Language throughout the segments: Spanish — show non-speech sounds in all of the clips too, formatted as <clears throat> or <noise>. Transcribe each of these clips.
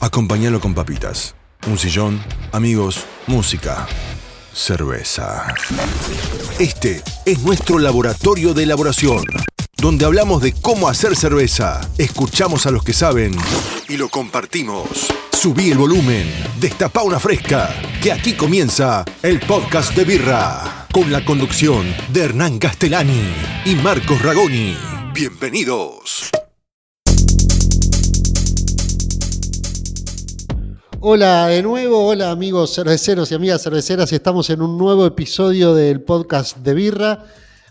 Acompáñalo con papitas, un sillón, amigos, música, cerveza. Este es nuestro laboratorio de elaboración, donde hablamos de cómo hacer cerveza, escuchamos a los que saben y lo compartimos. Subí el volumen, destapa una fresca, que aquí comienza el podcast de Birra, con la conducción de Hernán Castellani y Marcos Ragoni. Bienvenidos. Hola de nuevo, hola amigos cerveceros y amigas cerveceras, estamos en un nuevo episodio del podcast de Birra.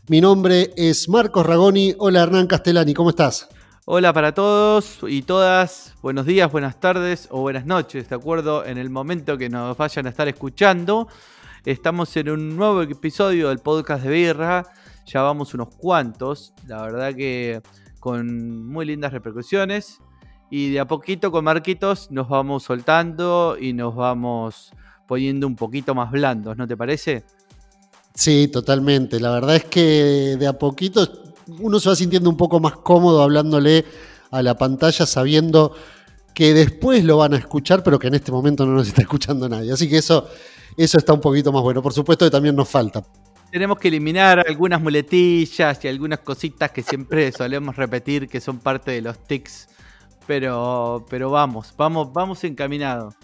Mi nombre es Marcos Ragoni, hola Hernán Castellani, ¿cómo estás? Hola para todos y todas, buenos días, buenas tardes o buenas noches, de acuerdo en el momento que nos vayan a estar escuchando. Estamos en un nuevo episodio del podcast de Birra, ya vamos unos cuantos, la verdad que con muy lindas repercusiones y de a poquito con Marquitos nos vamos soltando y nos vamos poniendo un poquito más blandos, ¿no te parece? Sí, totalmente. La verdad es que de a poquito uno se va sintiendo un poco más cómodo hablándole a la pantalla sabiendo que después lo van a escuchar, pero que en este momento no nos está escuchando nadie. Así que eso, eso está un poquito más bueno. Por supuesto que también nos falta. Tenemos que eliminar algunas muletillas y algunas cositas que siempre solemos repetir que son parte de los tics pero, pero vamos, vamos, vamos encaminados.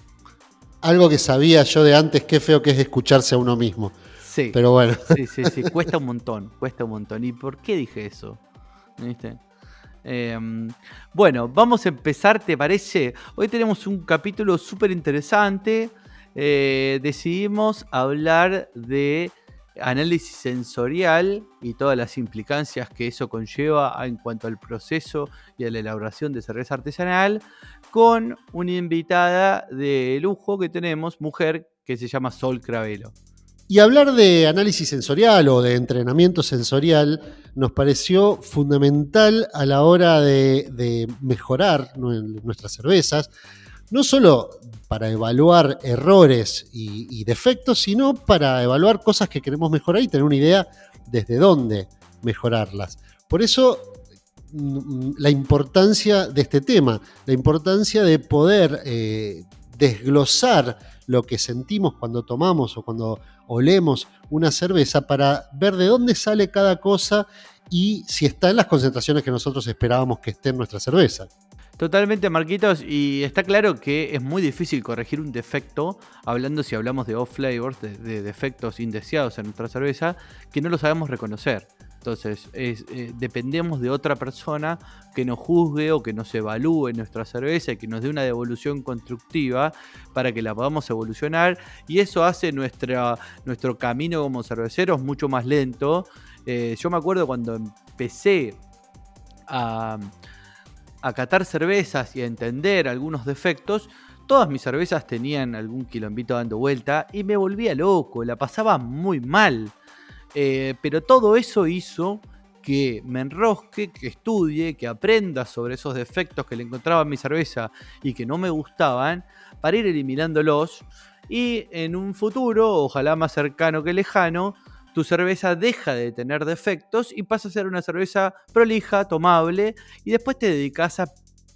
Algo que sabía yo de antes, qué feo que es escucharse a uno mismo. Sí. Pero bueno. Sí, sí, sí, cuesta un montón, cuesta un montón. ¿Y por qué dije eso? Em, bueno, vamos a empezar, ¿te parece? Hoy tenemos un capítulo súper interesante. Eh, decidimos hablar de análisis sensorial y todas las implicancias que eso conlleva en cuanto al proceso y a la elaboración de cerveza artesanal, con una invitada de lujo que tenemos, mujer, que se llama Sol Cravelo. Y hablar de análisis sensorial o de entrenamiento sensorial nos pareció fundamental a la hora de, de mejorar nuestras cervezas, no solo para evaluar errores y, defectos, sino para evaluar cosas que queremos mejorar y tener una idea desde dónde mejorarlas. Por eso mm, la importancia de este tema, la importancia de poder eh, desglosar lo que sentimos cuando tomamos o cuando olemos una cerveza para ver de dónde sale cada cosa y si está en las concentraciones que nosotros esperábamos que esté en nuestra cerveza. Totalmente, Marquitos, y está claro que es muy difícil corregir un defecto, hablando si hablamos de off flavors, de, defectos indeseados en nuestra cerveza, que no lo sabemos reconocer. Entonces, eh, dependemos de otra persona que nos juzgue o que nos evalúe nuestra cerveza y que nos dé una devolución constructiva para que la podamos evolucionar. Y eso hace nuestra, nuestro camino como cerveceros mucho más lento. Eh, yo me acuerdo cuando empecé a a catar cervezas y a entender algunos defectos, todas mis cervezas tenían algún quilombito dando vuelta y me volvía loco, la pasaba muy mal. Eh, pero todo eso hizo que me enrosque, que estudie, que aprenda sobre esos defectos que le encontraba en mi cerveza y que no me gustaban, para ir eliminándolos y en un futuro, ojalá más cercano que lejano, tu cerveza deja de tener defectos y pasa a ser una cerveza prolija, tomable, y después te dedicas a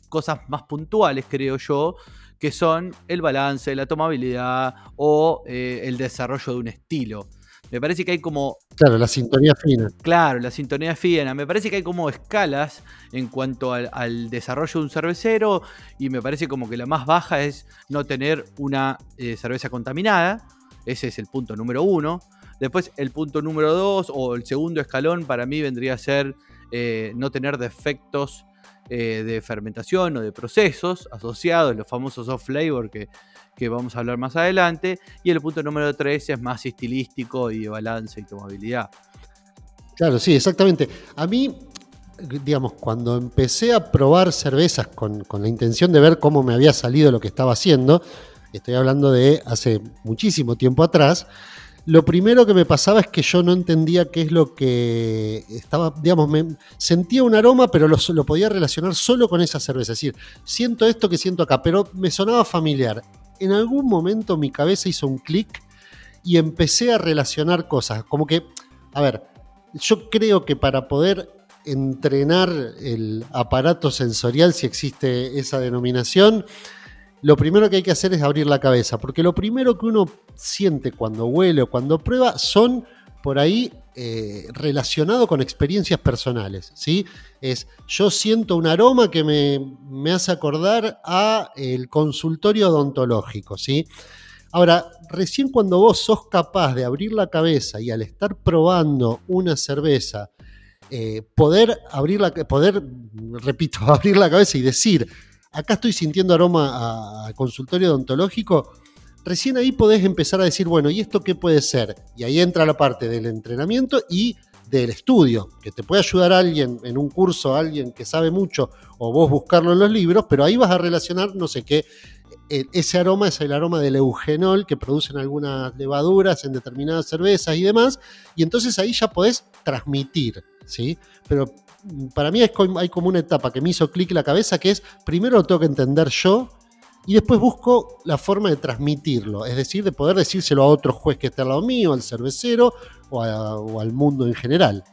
cosas más puntuales, creo yo, que son el balance, la tomabilidad o eh, el desarrollo de un estilo. Me parece que hay como... Claro, la sintonía fina. Claro, la sintonía fina. Me parece que hay como escalas en cuanto al, desarrollo de un cervecero y me parece como que la más baja es no tener una eh, cerveza contaminada. Ese es el punto número uno. Después el punto número dos o el segundo escalón para mí vendría a ser eh, no tener defectos eh, de fermentación o de procesos asociados, los famosos off flavor que, que, vamos a hablar más adelante. Y el punto número tres es más estilístico y de balance y tomabilidad. Claro, sí, exactamente. A mí, digamos, cuando empecé a probar cervezas con, con la intención de ver cómo me había salido lo que estaba haciendo, estoy hablando de hace muchísimo tiempo atrás, lo primero que me pasaba es que yo no entendía qué es lo que estaba, digamos, me, sentía un aroma, pero lo, lo, podía relacionar solo con esa cerveza. Es decir, siento esto que siento acá, pero me sonaba familiar. En algún momento mi cabeza hizo un clic y empecé a relacionar cosas. Como que, a ver, yo creo que para poder entrenar el aparato sensorial, si existe esa denominación, lo primero que hay que hacer es abrir la cabeza, porque lo primero que uno siente cuando huele o cuando prueba son por ahí eh, relacionado con experiencias personales, ¿sí? Es, yo siento un aroma que me, me hace acordar a el consultorio odontológico, ¿sí? Ahora, recién cuando vos sos capaz de abrir la cabeza y al estar probando una cerveza, eh, poder abrir la, poder, repito, <laughs> abrir la cabeza y decir, acá estoy sintiendo aroma a consultorio odontológico, recién ahí podés empezar a decir, bueno, ¿y esto qué puede ser? Y ahí entra la parte del entrenamiento y del estudio, que te puede ayudar alguien en un curso, alguien que sabe mucho, o vos buscarlo en los libros, pero ahí vas a relacionar, no sé qué, e, ese aroma es el aroma del eugenol que producen algunas levaduras en determinadas cervezas y demás, y entonces ahí ya podés transmitir, ¿sí? Pero para mí hay como una etapa que me hizo clic la cabeza, que es, primero lo tengo que entender yo, y después busco la forma de transmitirlo, es decir, de poder decírselo a otro juez que esté al lado mío, al cervecero o al mundo en general.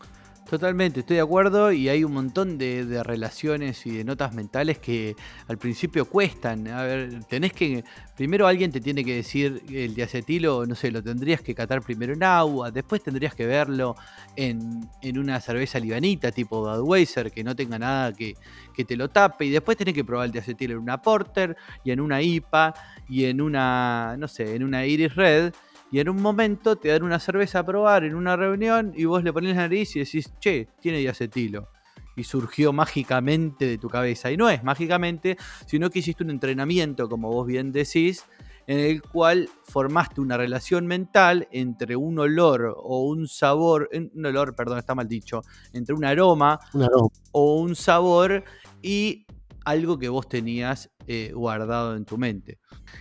Totalmente, estoy de acuerdo y hay un montón de, relaciones y de notas mentales que al principio cuestan. A ver, tenés que, primero alguien te tiene que decir el diacetilo, no sé, lo tendrías que catar primero en agua, después tendrías que verlo en, una cerveza libanita tipo Budweiser que no tenga nada que, que te lo tape y después tenés que probar el diacetilo en una Porter y en una IPA y en una, no sé, en una Iris Red y en un momento te dan una cerveza a probar en una reunión y vos le pones la nariz y decís, che, tiene diacetilo. Y surgió mágicamente de tu cabeza. Y no es mágicamente, sino que hiciste un entrenamiento, como vos bien decís, en el cual formaste una relación mental entre un olor o un sabor, un olor, perdón, está mal dicho, entre un aroma, un aroma. o un sabor y algo que vos tenías eh, guardado en tu mente.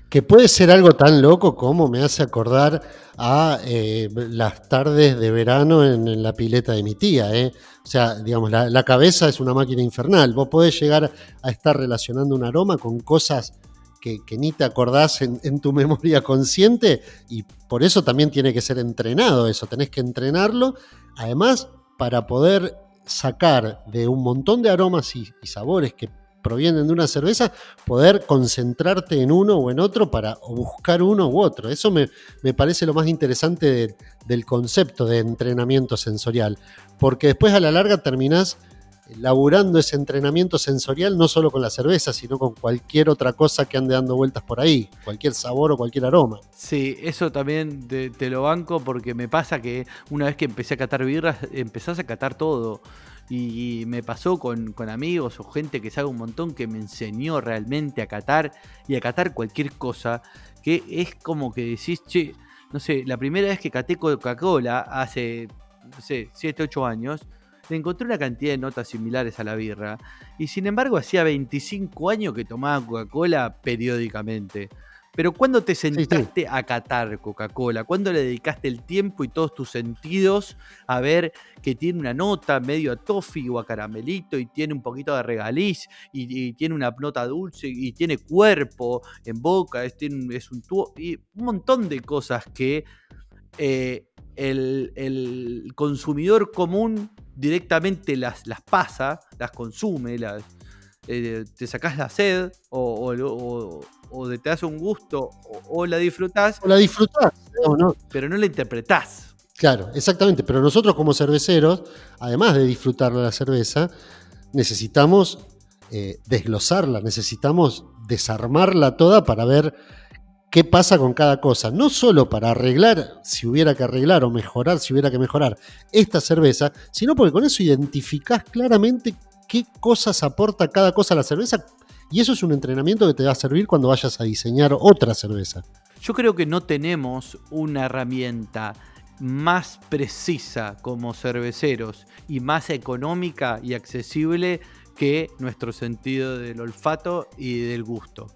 Que puede ser algo tan loco como me hace acordar a eh, las tardes de verano en, la pileta de mi tía. ¿eh? O sea, digamos, la, cabeza es una máquina infernal. Vos podés llegar a estar relacionando un aroma con cosas que, ni te acordás en, tu memoria consciente y por eso también tiene que ser entrenado eso. Tenés que entrenarlo. Además, para poder sacar de un montón de aromas y sabores que provienen de una cerveza, poder concentrarte en uno o en otro para buscar uno u otro. Eso me, parece lo más interesante del concepto de entrenamiento sensorial, porque después a la larga terminás laburando ese entrenamiento sensorial no solo con la cerveza, sino con cualquier otra cosa que ande dando vueltas por ahí, cualquier sabor o cualquier aroma. Sí, eso también te, te lo banco porque me pasa que una vez que empecé a catar birras, empezás a catar todo. Y, me pasó con, amigos o gente que sabe un montón que me enseñó realmente a catar y a catar cualquier cosa. Que es como que decís, che, no sé, la primera vez que caté Coca-Cola hace, no sé, 7, 8 años, le encontré una cantidad de notas similares a la birra. Y sin embargo, hacía 25 años que tomaba Coca-Cola periódicamente. Pero ¿cuándo te sentaste a catar Coca-Cola? ¿Cuándo le dedicaste el tiempo y todos tus sentidos a ver que tiene una nota medio a toffee o a caramelito y tiene un poquito de regaliz y, tiene una nota dulce y tiene cuerpo en boca, es, un tubo y un montón de cosas que eh, el, consumidor común directamente las, las pasa, las consume, las, eh, te sacás la sed o, o te das un gusto o, la disfrutás. O la disfrutás, no, pero no la interpretás. Claro, exactamente. Pero nosotros como cerveceros, además de disfrutar la cerveza, necesitamos eh, desglosarla, necesitamos desarmarla toda para ver qué pasa con cada cosa. No solo para arreglar, si hubiera que arreglar, o mejorar, si hubiera que mejorar esta cerveza, sino porque con eso identificás claramente qué cosas aporta cada cosa a la cerveza y eso es un entrenamiento que te va a servir cuando vayas a diseñar otra cerveza. Yo creo que no tenemos una herramienta más precisa como cerveceros y más económica y accesible que nuestro sentido del olfato y del gusto.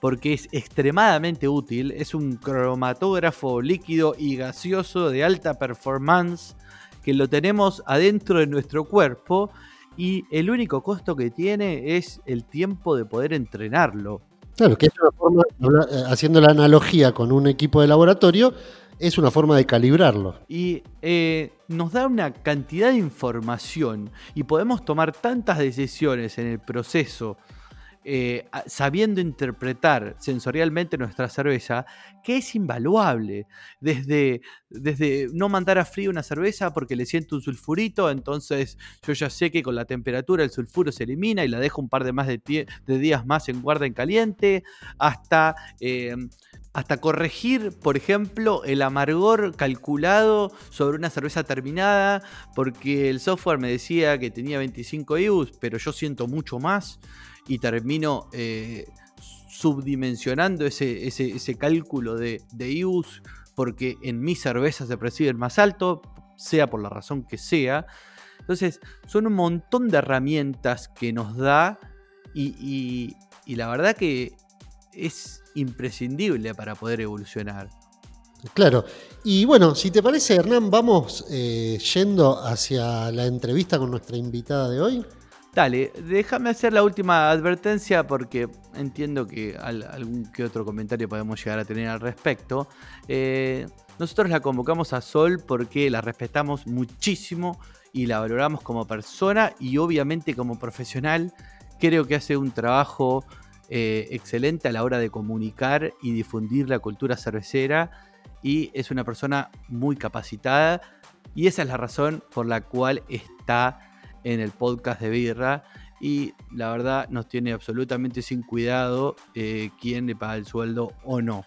Porque es extremadamente útil, es un cromatógrafo líquido y gaseoso de alta performance que lo tenemos adentro de nuestro cuerpo y el único costo que tiene es el tiempo de poder entrenarlo. Claro, que es una forma, eh, haciendo la analogía con un equipo de laboratorio, es una forma de calibrarlo. Y eh, nos da una cantidad de información y podemos tomar tantas decisiones en el proceso eh, sabiendo interpretar sensorialmente nuestra cerveza, que es invaluable. Desde, desde no mandar a frío una cerveza porque le siento un sulfurito, entonces yo ya sé que con la temperatura el sulfuro se elimina y la dejo un par de, más de, días más en guarda en caliente, hasta... Eh, hasta corregir, por ejemplo, el amargor calculado sobre una cerveza terminada, porque el software me decía que tenía 25 IUs, pero yo siento mucho más y termino eh, subdimensionando ese, ese, cálculo de, de IUs porque en mi cerveza se percibe más alto, sea por la razón que sea. Entonces, son un montón de herramientas que nos da y, la verdad que es imprescindible para poder evolucionar. Claro. Y bueno, si te parece, Hernán, vamos eh, yendo hacia la entrevista con nuestra invitada de hoy. Dale, déjame hacer la última advertencia porque entiendo que algún que otro comentario podemos llegar a tener al respecto. Eh, nosotros la convocamos a Sol porque la respetamos muchísimo y la valoramos como persona y obviamente como profesional. Creo que hace un trabajo eh, excelente a la hora de comunicar y difundir la cultura cervecera y es una persona muy capacitada y esa es la razón por la cual está en el podcast de Birra y la verdad nos tiene absolutamente sin cuidado eh, quién le paga el sueldo o no.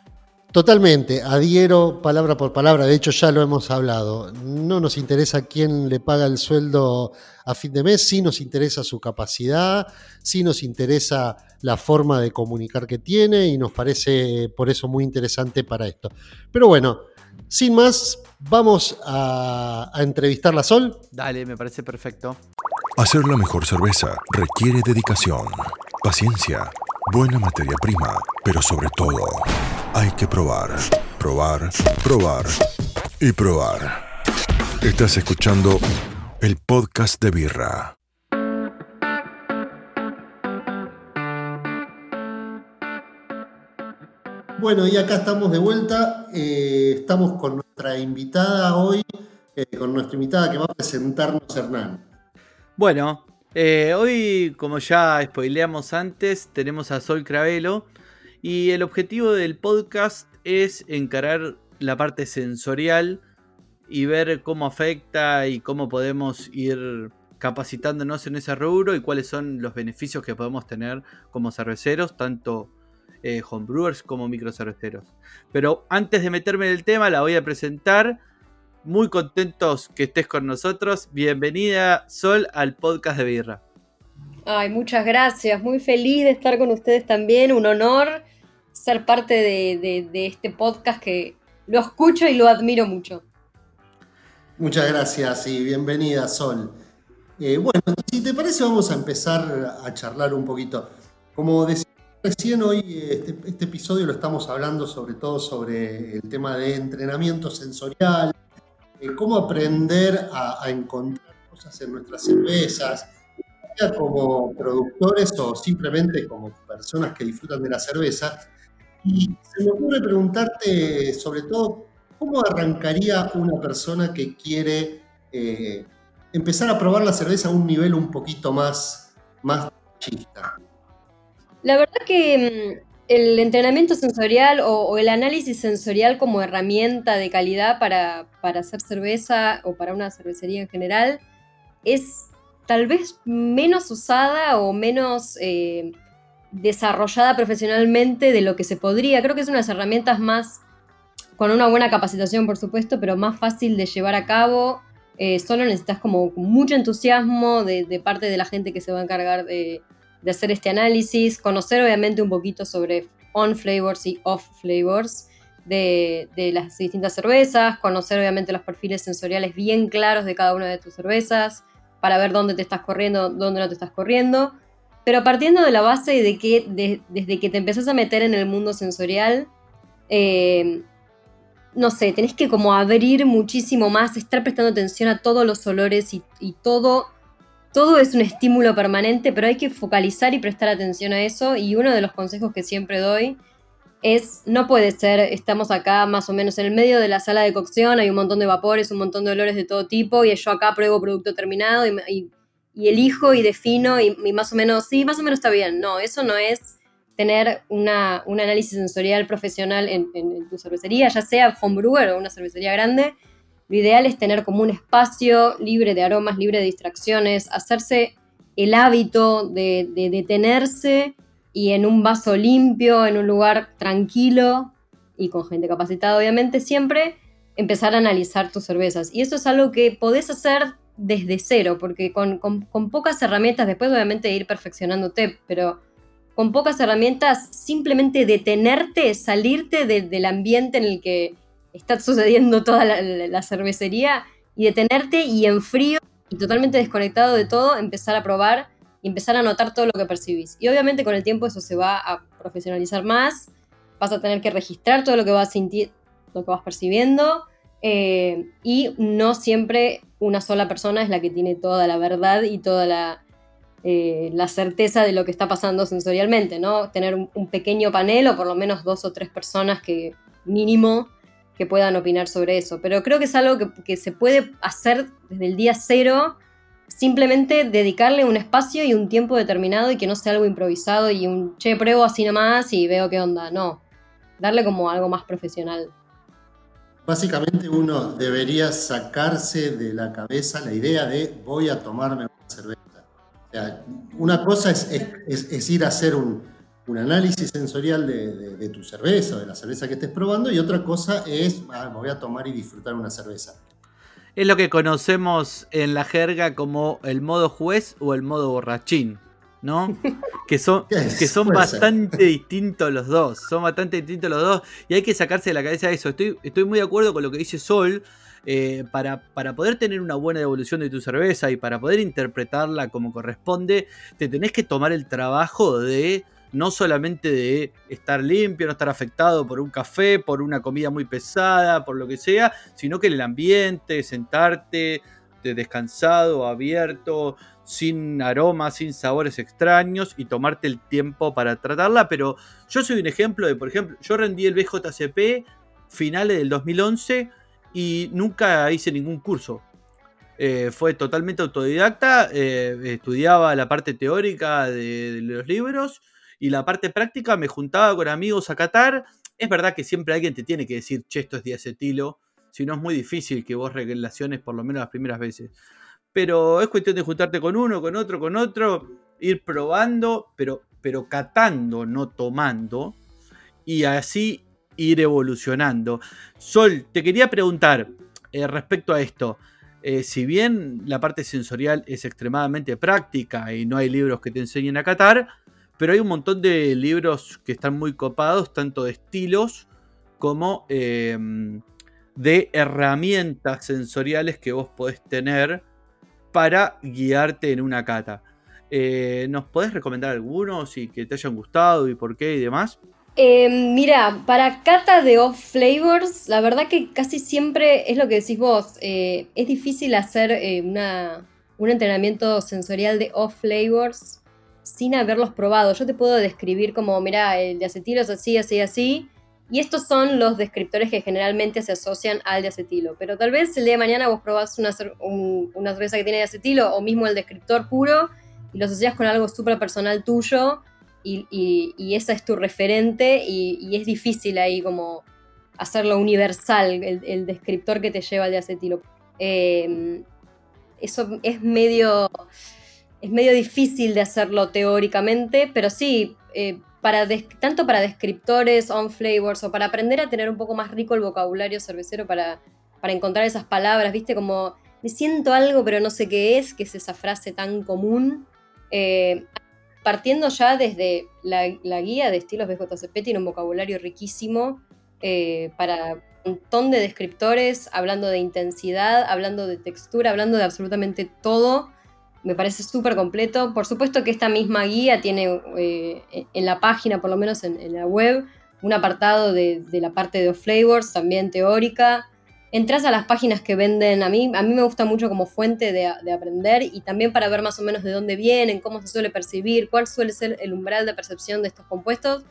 Totalmente, adhiero palabra por palabra, de hecho ya lo hemos hablado. No nos interesa quién le paga el sueldo a fin de mes, sí nos interesa su capacidad, sí nos interesa la forma de comunicar que tiene y nos parece por eso muy interesante para esto. Pero bueno, sin más, vamos a, a entrevistarla a Sol. Dale, me parece perfecto. Hacer la mejor cerveza requiere dedicación, paciencia, buena materia prima, pero sobre todo hay que probar, probar, probar y probar. Estás escuchando el podcast de Birra. Bueno, y acá estamos de vuelta. Eh, estamos con nuestra invitada hoy, eh, con nuestra invitada que va a presentarnos Hernán. Bueno, eh, hoy, como ya spoileamos antes, tenemos a Sol Cravelo. Y el objetivo del podcast es encarar la parte sensorial y ver cómo afecta y cómo podemos ir capacitándonos en ese rubro y cuáles son los beneficios que podemos tener como cerveceros, tanto eh, homebrewers como microcerveceros. Pero antes de meterme en el tema, la voy a presentar muy contentos que estés con nosotros. Bienvenida, Sol, al podcast de Birra. Ay, muchas gracias. Muy feliz de estar con ustedes también. Un honor ser parte de, este podcast que lo escucho y lo admiro mucho. Muchas gracias y bienvenida, Sol. Eh, bueno, si te parece, vamos a empezar a charlar un poquito. Como decía recién, hoy este, este episodio lo estamos hablando sobre todo sobre el tema de entrenamiento sensorial, cómo aprender a, encontrar cosas en nuestras cervezas, ya como productores o simplemente como personas que disfrutan de la cerveza. Y se me ocurre preguntarte sobre todo, ¿cómo arrancaría una persona que quiere eh, empezar a probar la cerveza a un nivel un poquito más, más chista? La verdad que mm, el entrenamiento sensorial o, el análisis sensorial como herramienta de calidad para, hacer cerveza o para una cervecería en general es tal vez menos usada o menos eh, desarrollada profesionalmente de lo que se podría. Creo que es una de las herramientas más, con una buena capacitación por supuesto, pero más fácil de llevar a cabo. Eh, solo necesitas como mucho entusiasmo de parte de la gente que se va a encargar de, de hacer este análisis, conocer obviamente un poquito sobre on flavors y off flavors de, las distintas cervezas, conocer obviamente los perfiles sensoriales bien claros de cada una de tus cervezas, para ver dónde te estás corriendo, dónde no te estás corriendo, pero partiendo de la base de que desde que te empezás a meter en el mundo sensorial, eh, no sé, tenés que como abrir muchísimo más, estar prestando atención a todos los olores y, y todo todo es un estímulo permanente, pero hay que focalizar y prestar atención a eso. Y uno de los consejos que siempre doy es, no puede ser, estamos acá más o menos en el medio de la sala de cocción, hay un montón de vapores, un montón de olores de todo tipo, y yo acá pruebo producto terminado y, y elijo y defino y, más o menos, sí, más o menos está bien. No, eso no es tener una, un análisis sensorial profesional en, tu cervecería, ya sea homebrewer o una cervecería grande. Lo ideal es tener como un espacio libre de aromas, libre de distracciones, hacerse el hábito de, de detenerse y en un vaso limpio, en un lugar tranquilo y con gente capacitada, obviamente, siempre empezar a analizar tus cervezas. Y eso es algo que podés hacer desde cero, porque con, pocas herramientas, después obviamente ir perfeccionándote, pero con pocas herramientas, simplemente detenerte, salirte del ambiente en el que está sucediendo toda la, cervecería y detenerte y en frío y totalmente desconectado de todo, empezar a probar y empezar a notar todo lo que percibís. Y obviamente con el tiempo eso se va a profesionalizar más, vas a tener que registrar todo lo que vas, lo que vas percibiendo eh, y no siempre una sola persona es la que tiene toda la verdad y toda la, eh, la certeza de lo que está pasando sensorialmente, ¿no? Tener un, pequeño panel o por lo menos dos o tres personas que mínimo que puedan opinar sobre eso. Pero creo que es algo que, que se puede hacer desde el día cero, simplemente dedicarle un espacio y un tiempo determinado y que no sea algo improvisado y un, che, pruebo así nomás y veo qué onda. No, darle como algo más profesional. Básicamente uno debería sacarse de la cabeza la idea de voy a tomarme una cerveza. una cosa es, ir a hacer un, análisis sensorial de, tu cerveza o de la cerveza que estés probando y otra cosa es ah, me voy a tomar y disfrutar una cerveza. Es lo que conocemos en la jerga como el modo juez o el modo borrachín. ¿no? <laughs> Que son, que son bastante distintos los dos. Son bastante distintos los dos. Y hay que sacarse de la cabeza eso. Estoy, estoy muy de acuerdo con lo que dice Sol. Eh, para, para, poder tener una buena devolución de tu cerveza y para poder interpretarla como corresponde, te tenés que tomar el trabajo de no solamente de estar limpio, no estar afectado por un café, por una comida muy pesada, por lo que sea, sino que el ambiente, sentarte descansado, abierto, sin aromas, sin sabores extraños y tomarte el tiempo para tratarla. Pero yo soy un ejemplo de, por ejemplo, yo rendí el BJCP finales del 2011 y nunca hice ningún curso. Eh, fue totalmente autodidacta, eh, estudiaba la parte teórica de, los libros y la parte práctica me juntaba con amigos a catar. Es verdad que siempre alguien te tiene que decir, che, esto es diacetilo, si no es muy difícil que vos relaciones por lo menos las primeras veces pero es cuestión de juntarte con uno, con otro, con otro, ir probando, pero, pero catando, no tomando, y así ir evolucionando. Sol, te quería preguntar eh, respecto a esto. Eh, si bien la parte sensorial es extremadamente práctica y no hay libros que te enseñen a catar, pero hay un montón de libros que están muy copados, tanto de estilos como em, de herramientas sensoriales que vos podés tener para guiarte en una cata. Eh, ¿Nos podés recomendar algunos y que te hayan gustado y por qué y demás? Eh, mira, para cata de off flavors, la verdad que casi siempre es lo que decís vos. Eh, es difícil hacer un entrenamiento sensorial de off flavors sin haberlos probado. Yo te puedo describir como, mira, el de acetilo es así, así, así y estos son los descriptores que generalmente se asocian al de acetilo. Pero tal vez el día de mañana vos probás una, una cerveza que tiene de acetilo o mismo el descriptor puro y lo asocias con algo súper personal tuyo y, esa es tu referente y, es difícil ahí como hacerlo universal, el, descriptor que te lleva al de acetilo. Em, eso es medio, es medio difícil de hacerlo teóricamente, pero sí, eh, tanto para descriptores, on flavors o para aprender a tener un poco más rico el vocabulario cervecero para, para encontrar esas palabras, viste, como me siento algo pero no sé qué es, que es esa frase tan común. Eh, partiendo ya desde la, guía de estilos BJCP, tiene un vocabulario riquísimo eh, para un montón de descriptores, hablando de intensidad, hablando de textura, hablando de absolutamente todo me parece súper completo. Por supuesto que esta misma guía tiene eh, en la página, por lo menos en, la web, un apartado de, la parte de flavors, también teórica. Entras a las páginas que venden, a mí, a mí me gusta mucho como fuente de, aprender y también para ver más o menos de dónde vienen, cómo se suele percibir, cuál suele ser el umbral de percepción de estos compuestos.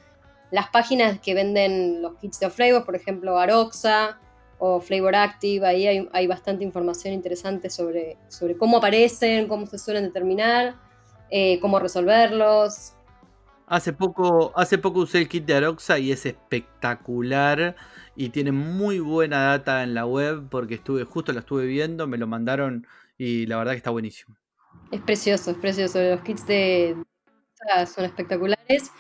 Las páginas que venden los kits de flavors, por ejemplo, Aroxa, o Flavor Active, ahí hay, bastante información interesante sobre, sobre cómo aparecen, cómo se suelen determinar, eh, cómo resolverlos. Hace poco, hace poco usé el kit de Aroxa y es espectacular y tiene muy buena data en la web porque estuve, justo lo estuve viendo, me lo mandaron y la verdad que está buenísimo. Es precioso, es precioso. Los kits de son espectaculares.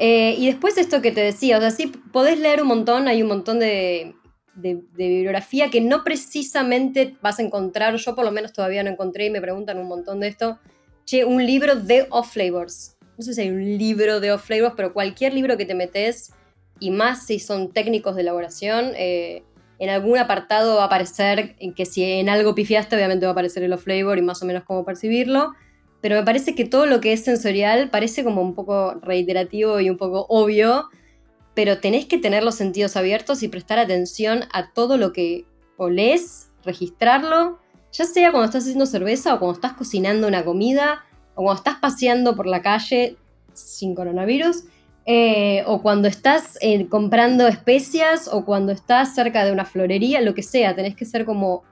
Eh, y después esto que te decía, o sea, sí podés leer un montón, hay un montón de, bibliografía que no precisamente vas a encontrar, yo por lo menos todavía no encontré y me preguntan un montón de esto, che, un libro de off flavors. No sé si hay un libro de off flavors, pero cualquier libro que te metes, y más si son técnicos de elaboración, eh, en algún apartado va a aparecer que si en algo pifiaste, obviamente va a aparecer el off flavor y más o menos cómo percibirlo pero me parece que todo lo que es sensorial parece como un poco reiterativo y un poco obvio, pero tenés que tener los sentidos abiertos y prestar atención a todo lo que olés, registrarlo, ya sea cuando estás haciendo cerveza o cuando estás cocinando una comida o cuando estás paseando por la calle sin coronavirus. Eh, o cuando estás eh, comprando especias o cuando estás cerca de una florería, lo que sea, tenés que ser como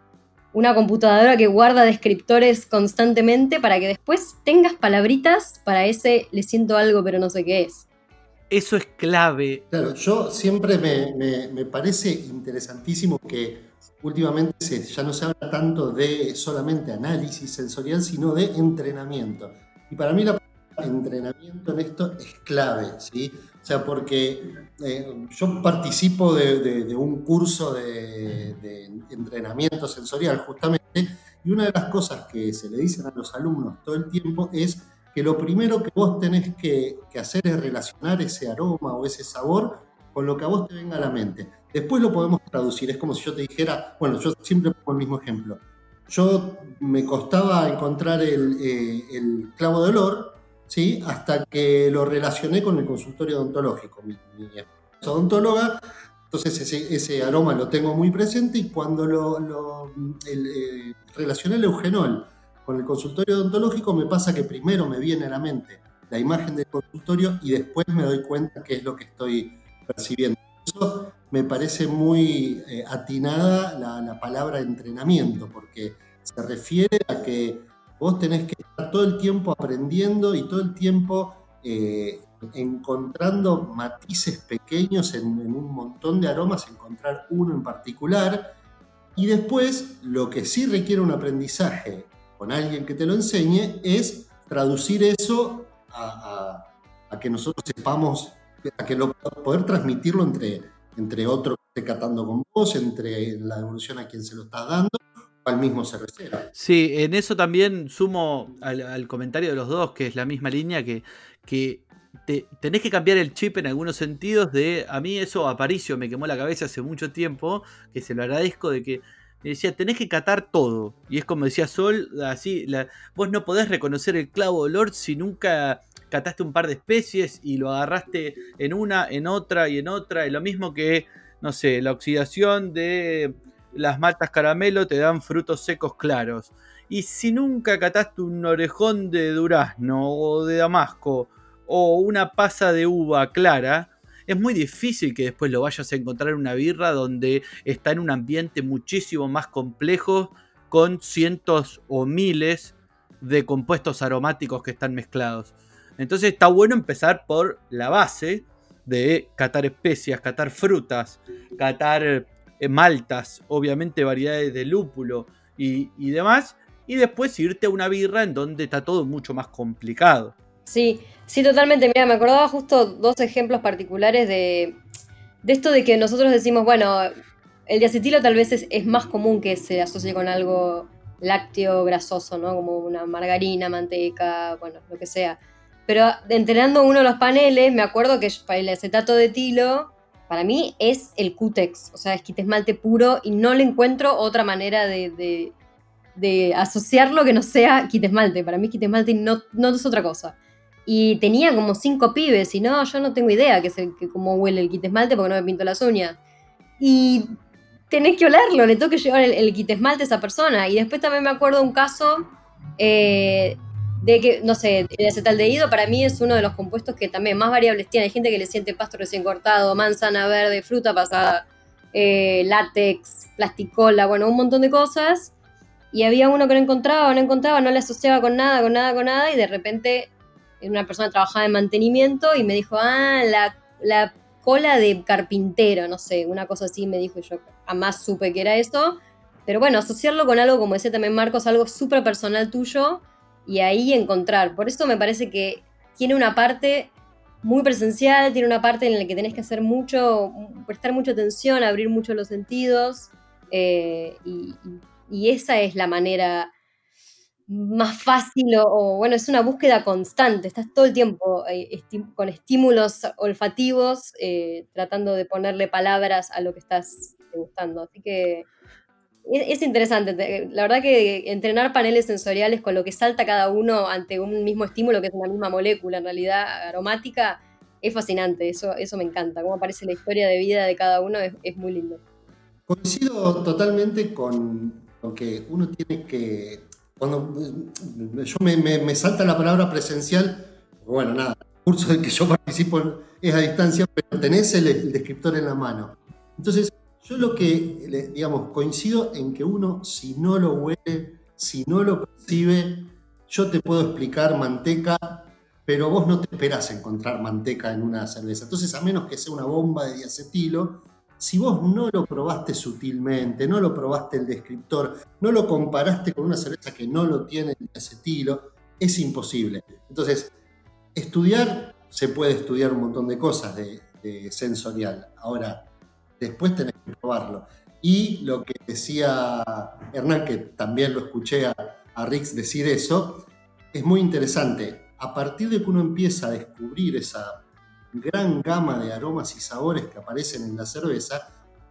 una computadora que guarda descriptores constantemente para que después tengas palabritas para ese le siento algo pero no sé qué es. Eso es clave. Claro, yo siempre me, parece interesantísimo que últimamente ya no se habla tanto de solamente análisis sensorial, sino de entrenamiento. Y para mí la entrenamiento en esto es clave, ¿sí? O sea, porque eh, yo participo de, un curso de, entrenamiento sensorial justamente, y una de las cosas que se le dicen a los alumnos todo el tiempo es que lo primero que vos tenés que, hacer es relacionar ese aroma o ese sabor con lo que a vos te venga a la mente. Después lo podemos traducir, es como si yo te dijera, bueno, yo siempre pongo el mismo ejemplo. Yo me costaba encontrar el, eh, el clavo de olor ¿sí? hasta que lo relacioné con el consultorio odontológico. Mi, mi odontóloga, entonces ese, aroma lo tengo muy presente y cuando lo, eh, relacioné el eugenol con el consultorio odontológico me pasa que primero me viene a la mente la imagen del consultorio y después me doy cuenta qué es lo que estoy percibiendo. Eso me parece muy eh, atinada la, la palabra entrenamiento, porque se refiere a que Vos tenés que estar todo el tiempo aprendiendo y todo el tiempo eh, encontrando matices pequeños en, un montón de aromas, encontrar uno en particular. Y después, lo que sí requiere un aprendizaje con alguien que te lo enseñe es traducir eso a, que nosotros sepamos, a que lo, poder transmitirlo entre, entre otro que esté catando con vos, entre la devolución a quien se lo está dando al mismo cervecero. Sí, en eso también sumo al, comentario de los dos, que es la misma línea, que, que te, tenés que cambiar el chip en algunos sentidos de, a mí eso Aparicio me quemó la cabeza hace mucho tiempo, que se lo agradezco de que me decía, tenés que catar todo. Y es como decía Sol, así, vos no podés reconocer el clavo de olor si nunca cataste un par de especies y lo agarraste en una, en otra y en otra. Y lo mismo que, no sé, la oxidación de las maltas caramelo te dan frutos secos claros. Y si nunca cataste un orejón de durazno o de damasco o una pasa de uva clara, es muy difícil que después lo vayas a encontrar en una birra donde está en un ambiente muchísimo más complejo con cientos o miles de compuestos aromáticos que están mezclados. Entonces está bueno empezar por la base de catar especias, catar frutas, catar eh, maltas, obviamente variedades de lúpulo y, demás, y después irte a una birra en donde está todo mucho más complicado. Sí, sí, totalmente. Mira, me acordaba justo dos ejemplos particulares de, de esto de que nosotros decimos, bueno, el diacetilo tal vez es, más común que se asocie con algo lácteo grasoso, ¿no? Como una margarina, manteca, bueno, lo que sea. Pero entrenando uno de los paneles, me acuerdo que el acetato de etilo para mí es el Cutex, o sea, es quitesmalte puro y no le encuentro otra manera de, asociarlo que no sea quitesmalte. Para mí quitesmalte no, no es otra cosa. Y tenía como cinco pibes y no, yo no tengo idea que, que cómo huele el quitesmalte porque no me pinto las uñas. Y tenés que olerlo, le tengo que llevar el, el quitesmalte a esa persona. Y después también me acuerdo un caso eh, de que, no sé, el acetaldehído para mí es uno de los compuestos que también más variables tiene. Hay gente que le siente pasto recién cortado, manzana verde, fruta pasada. eh, látex, plasticola, bueno, un montón de cosas. Y había uno que no encontraba, no encontraba, no le asociaba con nada, con nada, con nada, y de repente una persona trabajaba en mantenimiento y me dijo, ah, la, la cola de carpintero, no sé, una cosa así me dijo y yo jamás supe que era eso. Pero bueno, asociarlo con algo, como decía también Marcos, algo súper personal tuyo y ahí encontrar. Por eso me parece que tiene una parte muy presencial, tiene una parte en la que tenés que hacer mucho, prestar mucha atención, abrir mucho los sentidos eh, y, esa es la manera más fácil o, bueno, es una búsqueda constante, estás todo el tiempo eh, con estímulos olfativos eh, tratando de ponerle palabras a lo que estás gustando. Así que es, interesante. La verdad que entrenar paneles sensoriales con lo que salta cada uno ante un mismo estímulo, que es una misma molécula en realidad aromática, es fascinante. Eso, eso me encanta. Cómo aparece la historia de vida de cada uno es, muy lindo. Coincido totalmente con lo que uno tiene que. Cuando yo me, salta la palabra presencial, bueno, nada, el curso del que yo participo es a distancia, pero tenés el descriptor en la mano. Entonces, yo lo que, digamos, coincido en que uno, si no lo huele, si no lo percibe, yo te puedo explicar manteca, pero vos no te esperás encontrar manteca en una cerveza. Entonces, a menos que sea una bomba de diacetilo, si vos no lo probaste sutilmente, no lo probaste el descriptor, no lo comparaste con una cerveza que no lo tiene el diacetilo, es imposible. Entonces, estudiar, se puede estudiar un montón de cosas de, sensorial. Ahora, después tenés que probarlo. Y lo que decía Hernán, que también lo escuché a Rix decir eso, es muy interesante. A partir de que uno empieza a descubrir esa gran gama de aromas y sabores que aparecen en la cerveza,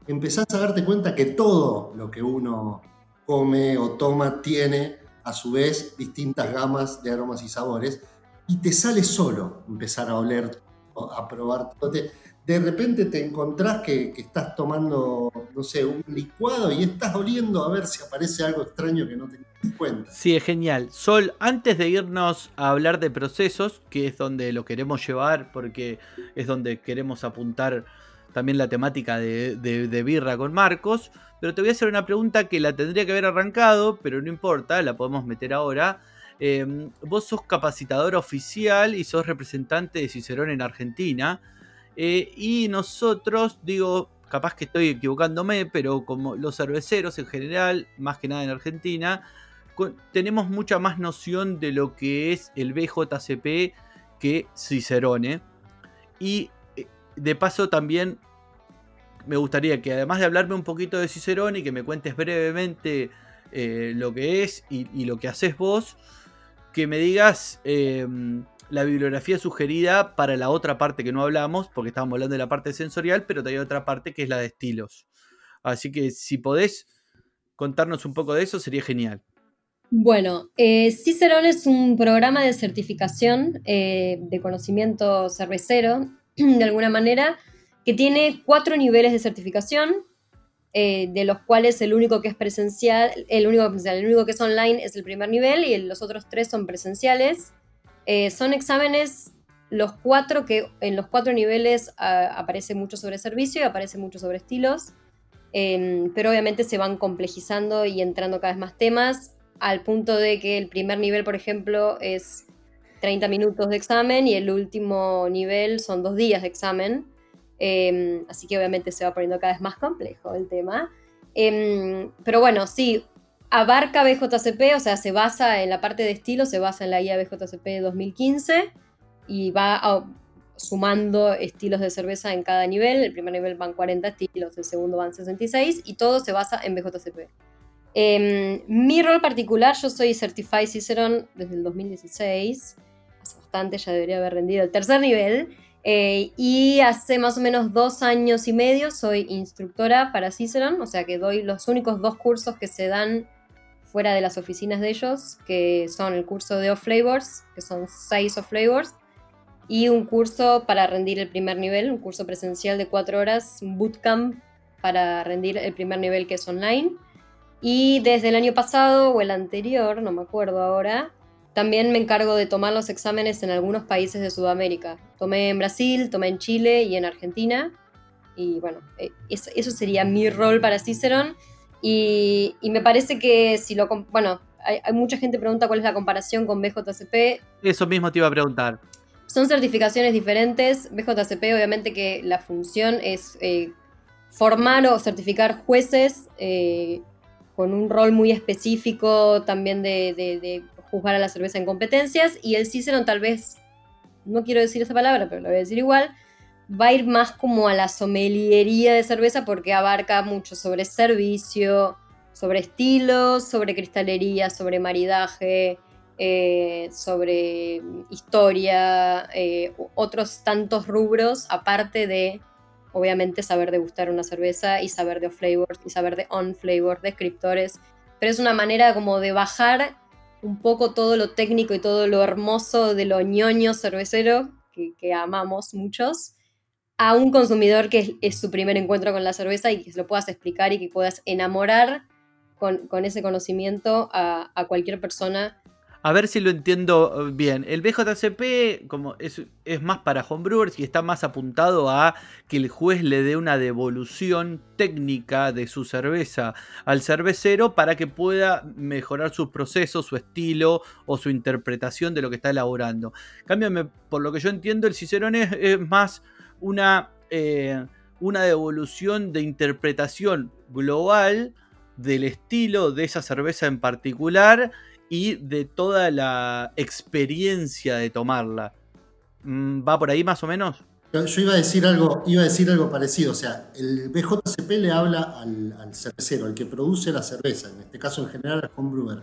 empezás a darte cuenta que todo lo que uno come o toma tiene a su vez distintas gamas de aromas y sabores y te sale solo empezar a oler, a probar de repente te encontrás que, estás tomando, no sé, un licuado y estás oliendo a ver si aparece algo extraño que no te das Sí, es genial. Sol, antes de irnos a hablar de procesos, que es donde lo queremos llevar, porque es donde queremos apuntar también la temática de, birra con Marcos, pero te voy a hacer una pregunta que la tendría que haber arrancado, pero no importa, la podemos meter ahora. Em, vos sos capacitador oficial y sos representante de Cicerón en Argentina. Eh, y nosotros, digo, capaz que estoy equivocándome, pero como los cerveceros en general, más que nada en Argentina, tenemos mucha más noción de lo que es el BJCP que Cicerone. Y eh, de paso también me gustaría que además de hablarme un poquito de Cicerone y que me cuentes brevemente eh, lo que es y, lo que haces vos, que me digas la bibliografía sugerida para la otra parte que no hablamos, porque estábamos hablando de la parte sensorial, pero hay otra parte que es la de estilos. Así que si podés contarnos un poco de eso, sería genial. Bueno, eh, Cicerón es un programa de certificación eh, de conocimiento cervecero, <clears throat> de alguna manera, que tiene cuatro niveles de certificación, eh, de los cuales el único que es presencial, el único, el único que es online es el primer nivel y los otros tres son presenciales. Eh, son exámenes, los cuatro que en los cuatro niveles ah, aparece mucho sobre servicio y aparece mucho sobre estilos, em, pero obviamente se van complejizando y entrando cada vez más temas, al punto de que el primer nivel, por ejemplo, es 30 minutos de examen y el último nivel son dos días de examen. Em, así que obviamente se va poniendo cada vez más complejo el tema. Em, pero bueno, sí, abarca BJCP, o sea, se basa en la parte de estilo, se basa en la guía BJCP 2015 y va sumando estilos de cerveza en cada nivel. El primer nivel van 40 estilos, el segundo van 66 y todo se basa en BJCP. Em, mi rol particular, yo soy Certified Cicerone desde el 2016, hace bastante, ya debería haber rendido el tercer nivel. Eh, y hace más o menos dos años y medio soy instructora para Cicerone, o sea que doy los únicos dos cursos que se dan fuera de las oficinas de ellos, que son el curso de Off Flavors, que son seis Off Flavors, y un curso para rendir el primer nivel, un curso presencial de cuatro horas, un bootcamp para rendir el primer nivel que es online. Y desde el año pasado o el anterior, no me acuerdo ahora, también me encargo de tomar los exámenes en algunos países de Sudamérica. Tomé en Brasil, tomé en Chile y en Argentina. Y bueno, eh, eso, sería mi rol para Cicerón. Y, me parece que si lo... Bueno, hay, mucha gente pregunta cuál es la comparación con BJCP. Eso mismo te iba a preguntar. Son certificaciones diferentes. BJCP obviamente que la función es eh, formar o certificar jueces eh, con un rol muy específico también de, juzgar a la cerveza en competencias. Y el Cicerón tal vez, no quiero decir esa palabra, pero lo voy a decir igual, va a ir más como a la someliería de cerveza porque abarca mucho sobre servicio, sobre estilos, sobre cristalería, sobre maridaje, eh, sobre historia, eh, otros tantos rubros, aparte de, obviamente, saber degustar una cerveza y saber de off-flavors y saber de on-flavors, descriptores. Pero es una manera como de bajar un poco todo lo técnico y todo lo hermoso de lo ñoño cervecero que amamos muchos a un consumidor que es, su primer encuentro con la cerveza y que se lo puedas explicar y que puedas enamorar con, ese conocimiento a, cualquier persona. A ver si lo entiendo eh, bien. El BJCP como es, es, más para homebrewers y está más apuntado a que el juez le dé una devolución técnica de su cerveza al cervecero para que pueda mejorar sus procesos, su estilo o su interpretación de lo que está elaborando. Cámbiame, por lo que yo entiendo, el Cicerón es más una, eh, una devolución de interpretación global del estilo de esa cerveza en particular y de toda la experiencia de tomarla. Mm, ¿Va por ahí más o menos? Yo iba a decir algo, iba a decir algo parecido. O sea, el BJCP le habla al, al cervecero, al que produce la cerveza, en este caso en general al homebrewer.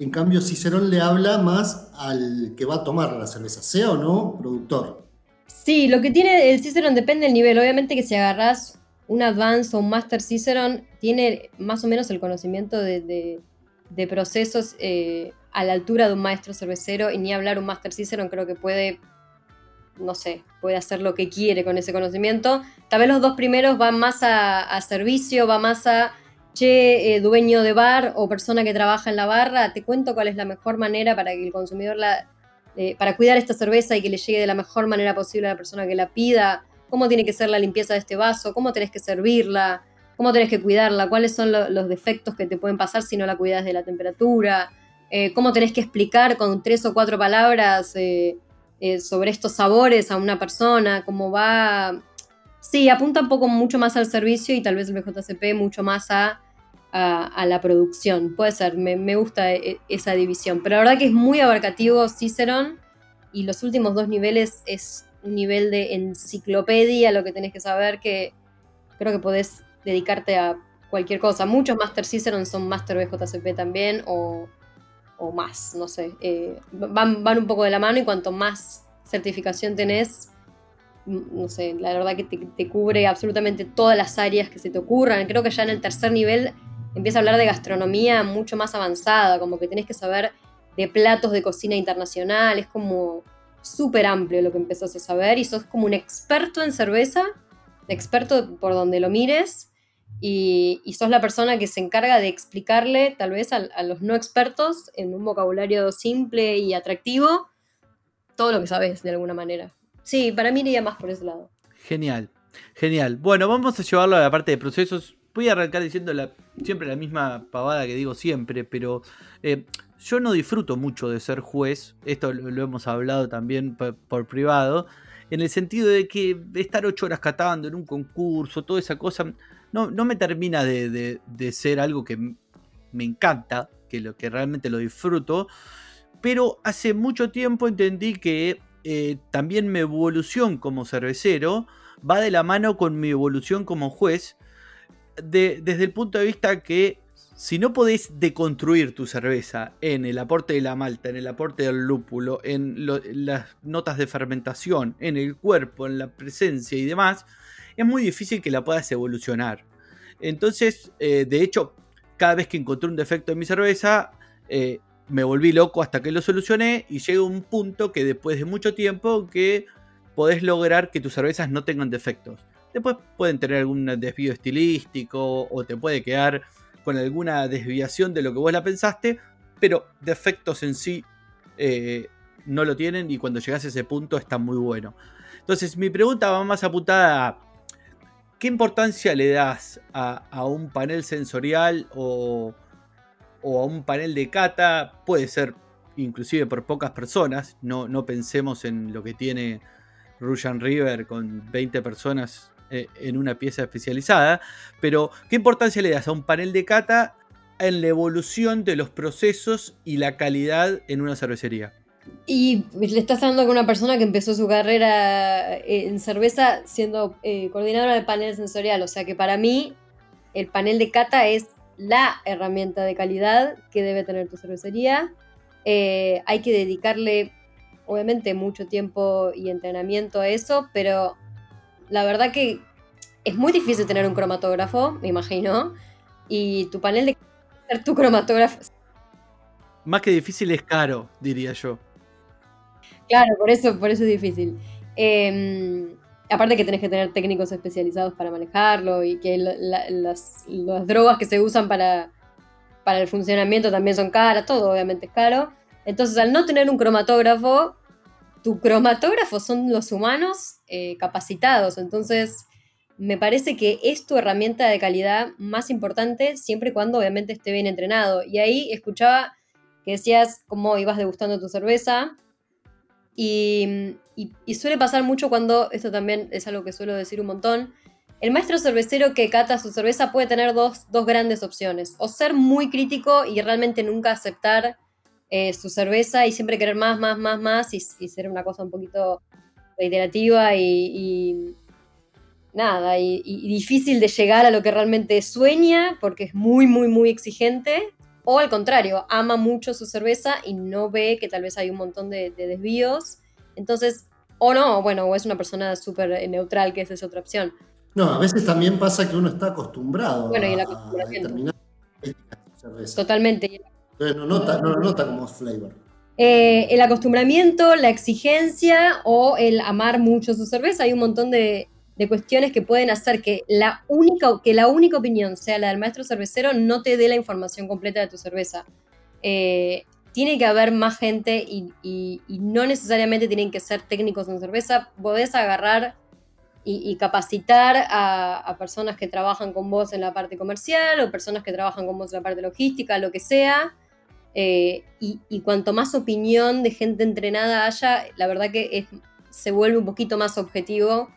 En cambio, Cicerón le habla más al que va a tomar la cerveza, sea o no productor. Sí, lo que tiene el Cicerón depende del nivel. Obviamente que si agarras un Advanced o un Master Cicerón, tiene más o menos el conocimiento de, procesos eh, a la altura de un maestro cervecero y ni hablar un Master Cicerón creo que puede, no sé, puede hacer lo que quiere con ese conocimiento. Tal vez los dos primeros van más a, servicio, va más a, che, eh, dueño de bar o persona que trabaja en la barra, te cuento cuál es la mejor manera para que el consumidor la eh, para cuidar esta cerveza y que le llegue de la mejor manera posible a la persona que la pida, cómo tiene que ser la limpieza de este vaso, cómo tenés que servirla, cómo tenés que cuidarla, cuáles son los defectos que te pueden pasar si no la cuidas de la temperatura, eh, cómo tenés que explicar con tres o cuatro palabras eh, sobre estos sabores a una persona, cómo va... Sí, apunta un poco mucho más al servicio y tal vez el BJCP mucho más a la producción. Puede ser, me, gusta e, esa división. Pero la verdad que es muy abarcativo Cicerón y los últimos dos niveles es un nivel de enciclopedia, lo que tenés que saber que creo que podés dedicarte a cualquier cosa. Muchos Master Cicerón son Master BJCP también o, más, no sé. Eh, van, van un poco de la mano y cuanto más certificación tenés, no sé, la verdad que te, te, cubre absolutamente todas las áreas que se te ocurran. Creo que ya en el tercer nivel empieza a hablar de gastronomía mucho más avanzada, como que tenés que saber de platos de cocina internacional, es como súper amplio lo que empezás a saber y sos como un experto en cerveza, experto por donde lo mires y, sos la persona que se encarga de explicarle tal vez a, los no expertos en un vocabulario simple y atractivo todo lo que sabes de alguna manera. Sí, para mí iría más por ese lado. Genial, genial. Bueno, vamos a llevarlo a la parte de procesos voy a arrancar diciendo siempre la misma pavada que digo siempre, pero eh, yo no disfruto mucho de ser juez, esto lo, hemos hablado también por, privado, en el sentido de que estar ocho horas catando en un concurso, toda esa cosa, no, no me termina de, ser algo que me encanta, que, lo, que realmente lo disfruto, pero hace mucho tiempo entendí que eh, también mi evolución como cervecero va de la mano con mi evolución como juez, desde el punto de vista que si no podés deconstruir tu cerveza en el aporte de la malta, en el aporte del lúpulo, en, las notas de fermentación, en el cuerpo, en la presencia y demás, es muy difícil que la puedas evolucionar. Entonces, eh, de hecho, cada vez que encontré un defecto en mi cerveza, eh, me volví loco hasta que lo solucioné y llega un punto que después de mucho tiempo que podés lograr que tus cervezas no tengan defectos. Después pueden tener algún desvío estilístico o te puede quedar con alguna desviación de lo que vos la pensaste, pero defectos en sí eh, no lo tienen y cuando llegas a ese punto está muy bueno. Entonces mi pregunta va más apuntada a ¿qué importancia le das a, un panel sensorial o, a un panel de cata? Puede ser inclusive por pocas personas, no, no pensemos en lo que tiene Russian River con 20 personas eh, en una pieza especializada, pero ¿qué importancia le das a un panel de cata en la evolución de los procesos y la calidad en una cervecería? Y le estás hablando con una persona que empezó su carrera eh, en cerveza siendo eh, coordinadora de panel sensorial. O sea que para mí el panel de cata es la herramienta de calidad que debe tener tu cervecería. Eh, hay que dedicarle, obviamente, mucho tiempo y entrenamiento a eso, pero la verdad que es muy difícil tener un cromatógrafo, me imagino, y tu panel de tu cromatógrafo. Más que difícil es caro, diría yo. Claro, por eso, por eso es difícil. Em, aparte que tenés que tener técnicos especializados para manejarlo y que las, drogas que se usan para, para el funcionamiento también son caras, todo obviamente es caro. Entonces, al no tener un cromatógrafo, tu cromatógrafo son los humanos eh, capacitados. Entonces, me parece que es tu herramienta de calidad más importante siempre y cuando obviamente esté bien entrenado. Y ahí escuchaba que decías cómo ibas degustando tu cerveza y, suele pasar mucho cuando, esto también es algo que suelo decir un montón, el maestro cervecero que cata su cerveza puede tener dos, grandes opciones. O ser muy crítico y realmente nunca aceptar eh, su cerveza y siempre querer más, más, más, más y, ser una cosa un poquito reiterativa y, nada, y, difícil de llegar a lo que realmente sueña porque es muy, muy, muy exigente. O al contrario, ama mucho su cerveza y no ve que tal vez hay un montón de, desvíos. Entonces, o no, bueno, o es una persona súper eh, neutral, que esa es otra opción. No, a veces también pasa que uno está acostumbrado bueno, y el acostumbramiento. Totalmente. Entonces no nota, no nota como flavor. Eh, el acostumbramiento, la exigencia o el amar mucho su cerveza. Hay un montón de, de cuestiones que pueden hacer que la, única, que la única opinión sea la del maestro cervecero no te dé la información completa de tu cerveza. Eh, tiene que haber más gente y, no necesariamente tienen que ser técnicos en cerveza. Podés agarrar y, capacitar a, personas que trabajan con vos en la parte comercial o personas que trabajan con vos en la parte logística, lo que sea. Eh, y, cuanto más opinión de gente entrenada haya, la verdad que se vuelve un poquito más objetivo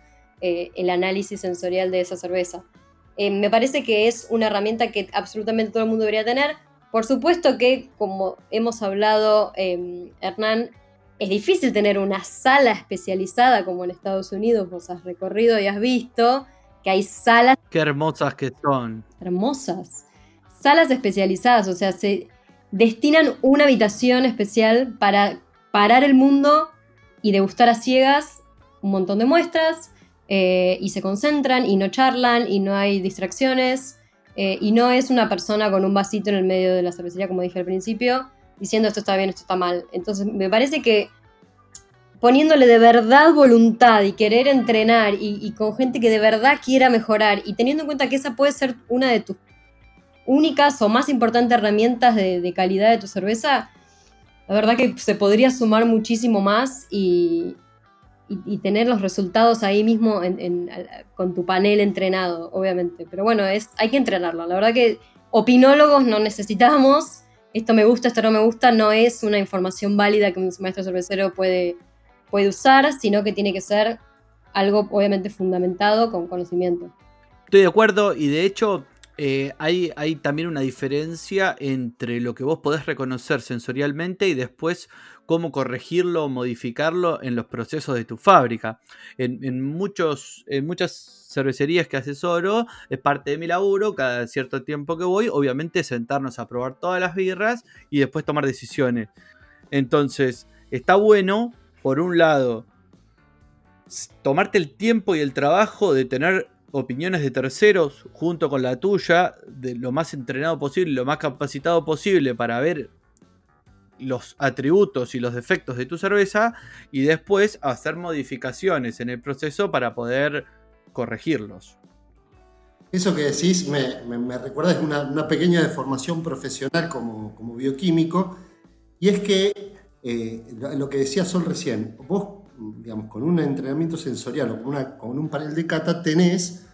eh, el análisis sensorial de esa cerveza. Eh, me parece que es una herramienta que absolutamente todo el mundo debería tener. Por supuesto que, como hemos hablado, em, Hernán, es difícil tener una sala especializada como en Estados Unidos, vos has recorrido y has visto que hay salas... Qué hermosas que son. Hermosas. Salas especializadas, o sea, se destinan una habitación especial para parar el mundo y degustar a ciegas un montón de muestras, eh, y se concentran y no charlan y no hay distracciones eh, y no es una persona con un vasito en el medio de la cervecería, como dije al principio, diciendo esto está bien, esto está mal. Entonces me parece que poniéndole de verdad voluntad y querer entrenar y, con gente que de verdad quiera mejorar y teniendo en cuenta que esa puede ser una de tus únicas o más importantes herramientas de, de calidad de tu cerveza, la verdad que se podría sumar muchísimo más y, y, tener los resultados ahí mismo con tu panel entrenado, obviamente. Pero bueno, es, hay que entrenarlo. La verdad que opinólogos no necesitamos. Esto me gusta, esto no me gusta, no es una información válida que un maestro cervecero puede, puede usar, sino que tiene que ser algo obviamente fundamentado con conocimiento. Estoy de acuerdo y de hecho eh, hay, también una diferencia entre lo que vos podés reconocer sensorialmente y después cómo corregirlo o modificarlo en los procesos de tu fábrica. En, muchos, en muchas cervecerías que asesoro, es parte de mi laburo, cada cierto tiempo que voy, obviamente sentarnos a probar todas las birras y después tomar decisiones. Entonces, está bueno, por un lado, tomarte el tiempo y el trabajo de tener opiniones de terceros junto con la tuya, de lo más entrenado posible, lo más capacitado posible para ver los atributos y los defectos de tu cerveza y después hacer modificaciones en el proceso para poder corregirlos. Eso que decís me, recuerda una, una, pequeña deformación profesional como, como bioquímico y es que eh, lo que decía Sol recién, vos digamos, con un entrenamiento sensorial o con, una, con un panel de cata tenés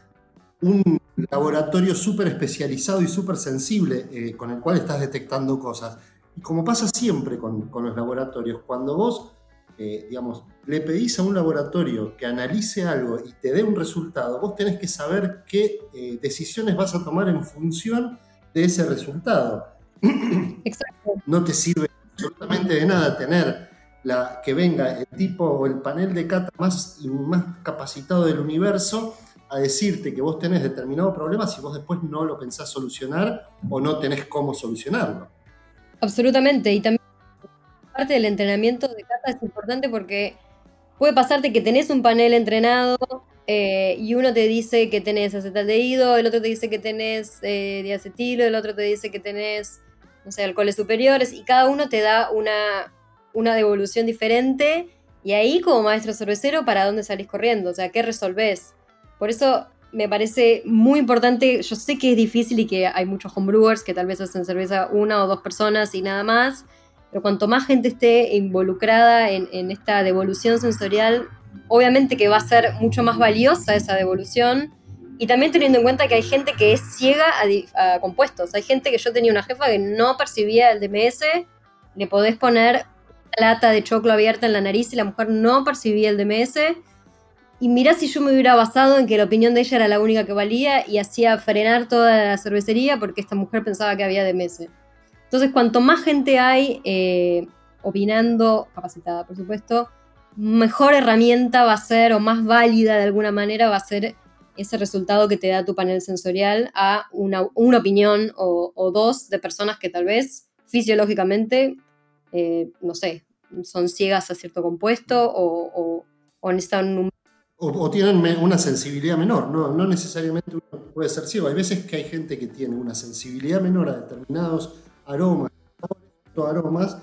un laboratorio súper especializado y súper sensible eh, con el cual estás detectando cosas. Y como pasa siempre con, los laboratorios, cuando vos, eh, digamos, le pedís a un laboratorio que analice algo y te dé un resultado, vos tenés que saber qué eh, decisiones vas a tomar en función de ese resultado. Exacto. No te sirve absolutamente de nada tener la, que venga el tipo o el panel de cata más, más capacitado del universo a decirte que vos tenés determinado problema si vos después no lo pensás solucionar o no tenés cómo solucionarlo. Absolutamente, y también parte del entrenamiento de cata es importante porque puede pasarte que tenés un panel entrenado eh, y uno te dice que tenés acetaldehído, el otro te dice que tenés eh, diacetilo, el otro te dice que tenés, no sé, alcoholes superiores, y cada uno te da una, una devolución diferente, y ahí como maestro cervecero, ¿para dónde salís corriendo? O sea, ¿qué resolvés? Por eso me parece muy importante, yo sé que es difícil y que hay muchos homebrewers que tal vez hacen cerveza una o dos personas y nada más, pero cuanto más gente esté involucrada en, esta devolución sensorial, obviamente que va a ser mucho más valiosa esa devolución. Y también teniendo en cuenta que hay gente que es ciega a, compuestos. Hay gente que yo tenía una jefa que no percibía el DMS, le podés poner lata de choclo abierta en la nariz y la mujer no percibía el DMS y mirá si yo me hubiera basado en que la opinión de ella era la única que valía y hacía frenar toda la cervecería porque esta mujer pensaba que había meses. Entonces, cuanto más gente hay eh, opinando, capacitada por supuesto, mejor herramienta va a ser o más válida de alguna manera va a ser ese resultado que te da tu panel sensorial a una, opinión o, dos de personas que tal vez fisiológicamente, eh, no sé, son ciegas a cierto compuesto o, o, o necesitan un o, tienen una sensibilidad menor, no, no necesariamente uno puede ser ciego. Hay veces que hay gente que tiene una sensibilidad menor a determinados aromas, aromas,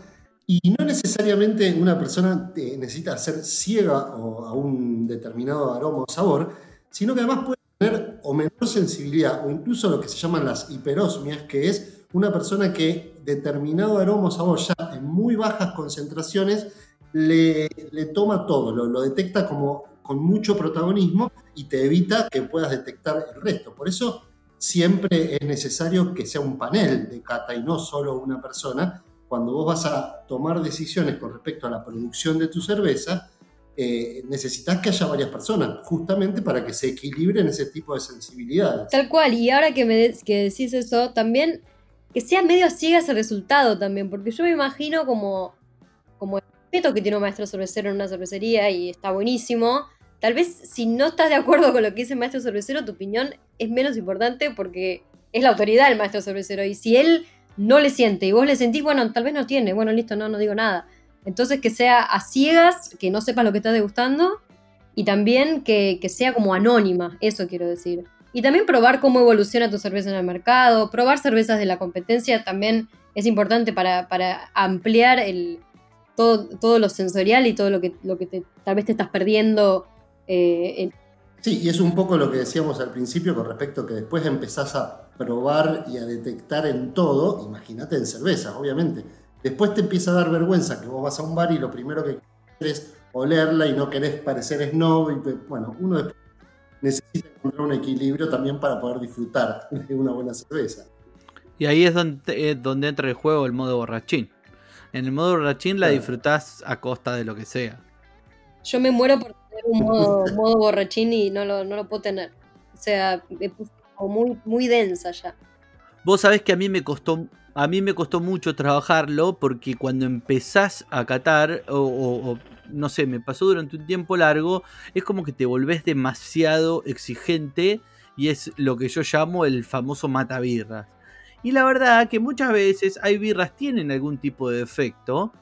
y no necesariamente una persona necesita ser ciega a un determinado aroma o sabor, sino que además puede tener o menor sensibilidad, o incluso lo que se llaman las hiperosmias, que es una persona que determinado aroma o sabor ya en muy bajas concentraciones le, toma todo, lo detecta como con mucho protagonismo y te evita que puedas detectar el resto. Por eso siempre es necesario que sea un panel de cata y no solo una persona. Cuando vos vas a tomar decisiones con respecto a la producción de tu cerveza, eh, necesitas que haya varias personas, justamente para que se equilibren ese tipo de sensibilidades. Tal cual, y ahora que, me que decís eso, también que sea medio ciega ese resultado también, porque yo me imagino como, como el respeto que tiene un maestro cervecero en una cervecería y está buenísimo, Tal vez si no estás de acuerdo con lo que dice el maestro cervecero, tu opinión es menos importante porque es la autoridad del maestro cervecero. Y si él no le siente y vos le sentís, bueno, tal vez no tiene, bueno, listo, no, no digo nada. Entonces que sea a ciegas, que no sepas lo que estás degustando y también que, sea como anónima, eso quiero decir. Y también probar cómo evoluciona tu cerveza en el mercado, probar cervezas de la competencia también es importante para, ampliar el, todo, todo lo sensorial y todo lo que, lo que tal vez te estás perdiendo eh, sí, y es un poco lo que decíamos al principio con respecto a que después empezás a probar y a detectar en todo, imagínate en cerveza, obviamente. Después te empieza a dar vergüenza que vos vas a un bar y lo primero que querés es olerla y no querés parecer snob. Y, bueno, uno después necesita encontrar un equilibrio también para poder disfrutar de una buena cerveza. Y ahí es donde, donde entra el juego el modo borrachín. En el modo borrachín la disfrutás a costa de lo que sea. Yo me muero por un <laughs> modo, borrachín y no lo, no lo puedo tener. O sea, me puse muy, muy densa ya. Vos sabés que a mí me costó, a mí me costó mucho trabajarlo porque cuando empezás a catar, o, no sé, me pasó durante un tiempo largo, es como que te volvés demasiado exigente y es lo que yo llamo el famoso birras Y la verdad que muchas veces hay birras tienen algún tipo de defecto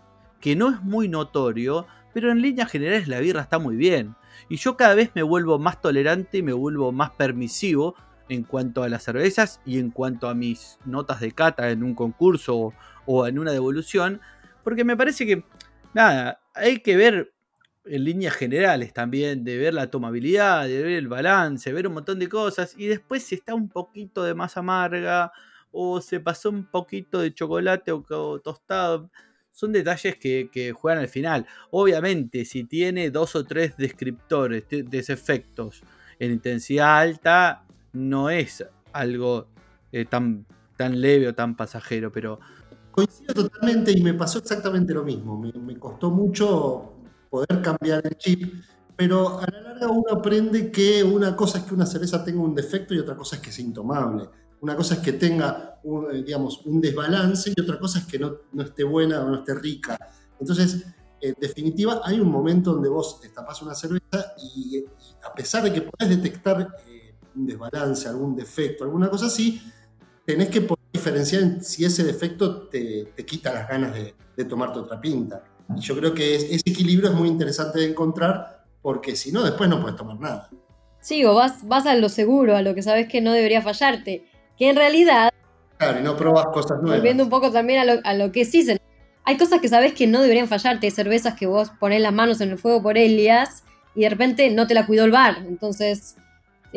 que no es muy notorio, pero en líneas generales la birra está muy bien. Y yo cada vez me vuelvo más tolerante y me vuelvo más permisivo en cuanto a las cervezas y en cuanto a mis notas de cata en un concurso o, en una devolución, porque me parece que, nada, hay que ver en líneas generales también, de ver la tomabilidad, de ver el balance, ver un montón de cosas, y después si está un poquito de más amarga o se pasó un poquito de chocolate o tostado, son detalles que, juegan al final. Obviamente, si tiene dos o tres descriptores, de efectos en intensidad alta, no es algo eh, tan, tan leve o tan pasajero, pero... Coincido totalmente y me pasó exactamente lo mismo. Me, costó mucho poder cambiar el chip, pero a la larga uno aprende que una cosa es que una cerveza tenga un defecto y otra cosa es que sea intomable. Una cosa es que tenga, un, eh, digamos, un desbalance y otra cosa es que no, no esté buena o no esté rica. Entonces, en definitiva, hay un momento donde vos destapás una cerveza y, a pesar de que podés detectar eh, un desbalance, algún defecto, alguna cosa así, tenés que poder diferenciar si ese defecto te, quita las ganas de, tomarte otra pinta. Y yo creo que ese equilibrio es muy interesante de encontrar porque si no, después no puedes tomar nada. Sí, o vas, vas a lo seguro, a lo que sabes que no debería fallarte. Que en realidad. Claro, y no probas cosas nuevas. Volviendo un poco también a lo, a lo que sí se hay cosas que sabes que no deberían fallarte. Hay cervezas que vos pones las manos en el fuego por Elias y de repente no te la cuidó el bar. Entonces,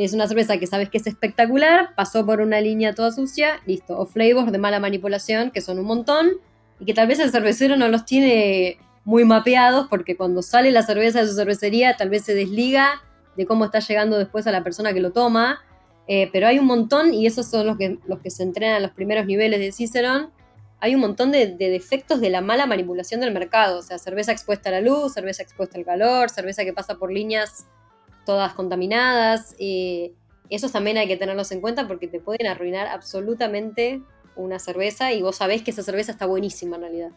es una cerveza que sabes que es espectacular, pasó por una línea toda sucia, listo. O flavors de mala manipulación, que son un montón, y que tal vez el cervecero no los tiene muy mapeados, porque cuando sale la cerveza de su cervecería, tal vez se desliga de cómo está llegando después a la persona que lo toma. Eh, pero hay un montón, y esos son los que, los que se entrenan a los primeros niveles de Cicerón, hay un montón de, defectos de la mala manipulación del mercado. O sea, cerveza expuesta a la luz, cerveza expuesta al calor, cerveza que pasa por líneas todas contaminadas. Eh, esos también hay que tenerlos en cuenta porque te pueden arruinar absolutamente una cerveza y vos sabés que esa cerveza está buenísima en realidad.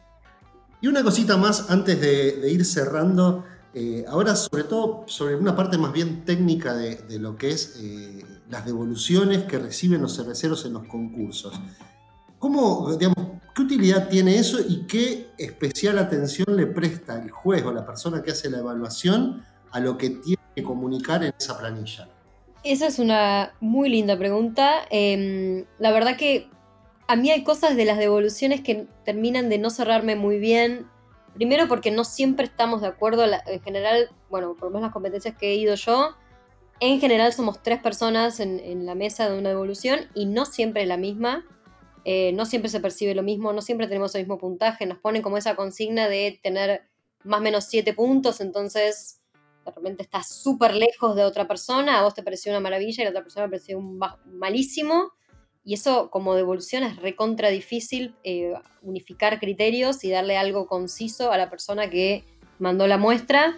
Y una cosita más antes de, ir cerrando. Eh, ahora, sobre todo, sobre una parte más bien técnica de, lo que es eh, las devoluciones que reciben los cerveceros en los concursos. ¿Cómo, digamos, ¿Qué utilidad tiene eso y qué especial atención le presta el juez o la persona que hace la evaluación a lo que tiene que comunicar en esa planilla? Esa es una muy linda pregunta. Em, la verdad que a mí hay cosas de las devoluciones que terminan de no cerrarme muy bien. Primero porque no siempre estamos de acuerdo. En general, bueno, por lo menos las competencias que he ido yo, en general somos tres personas en, la mesa de una devolución y no siempre es la misma. Eh, no siempre se percibe lo mismo, no siempre tenemos el mismo puntaje, nos ponen como esa consigna de tener más o menos 7 puntos, entonces de repente estás súper lejos de otra persona, a vos te pareció una maravilla y a la otra persona te pareció un malísimo, y eso como devolución es recontra difícil eh, unificar criterios y darle algo conciso a la persona que mandó la muestra.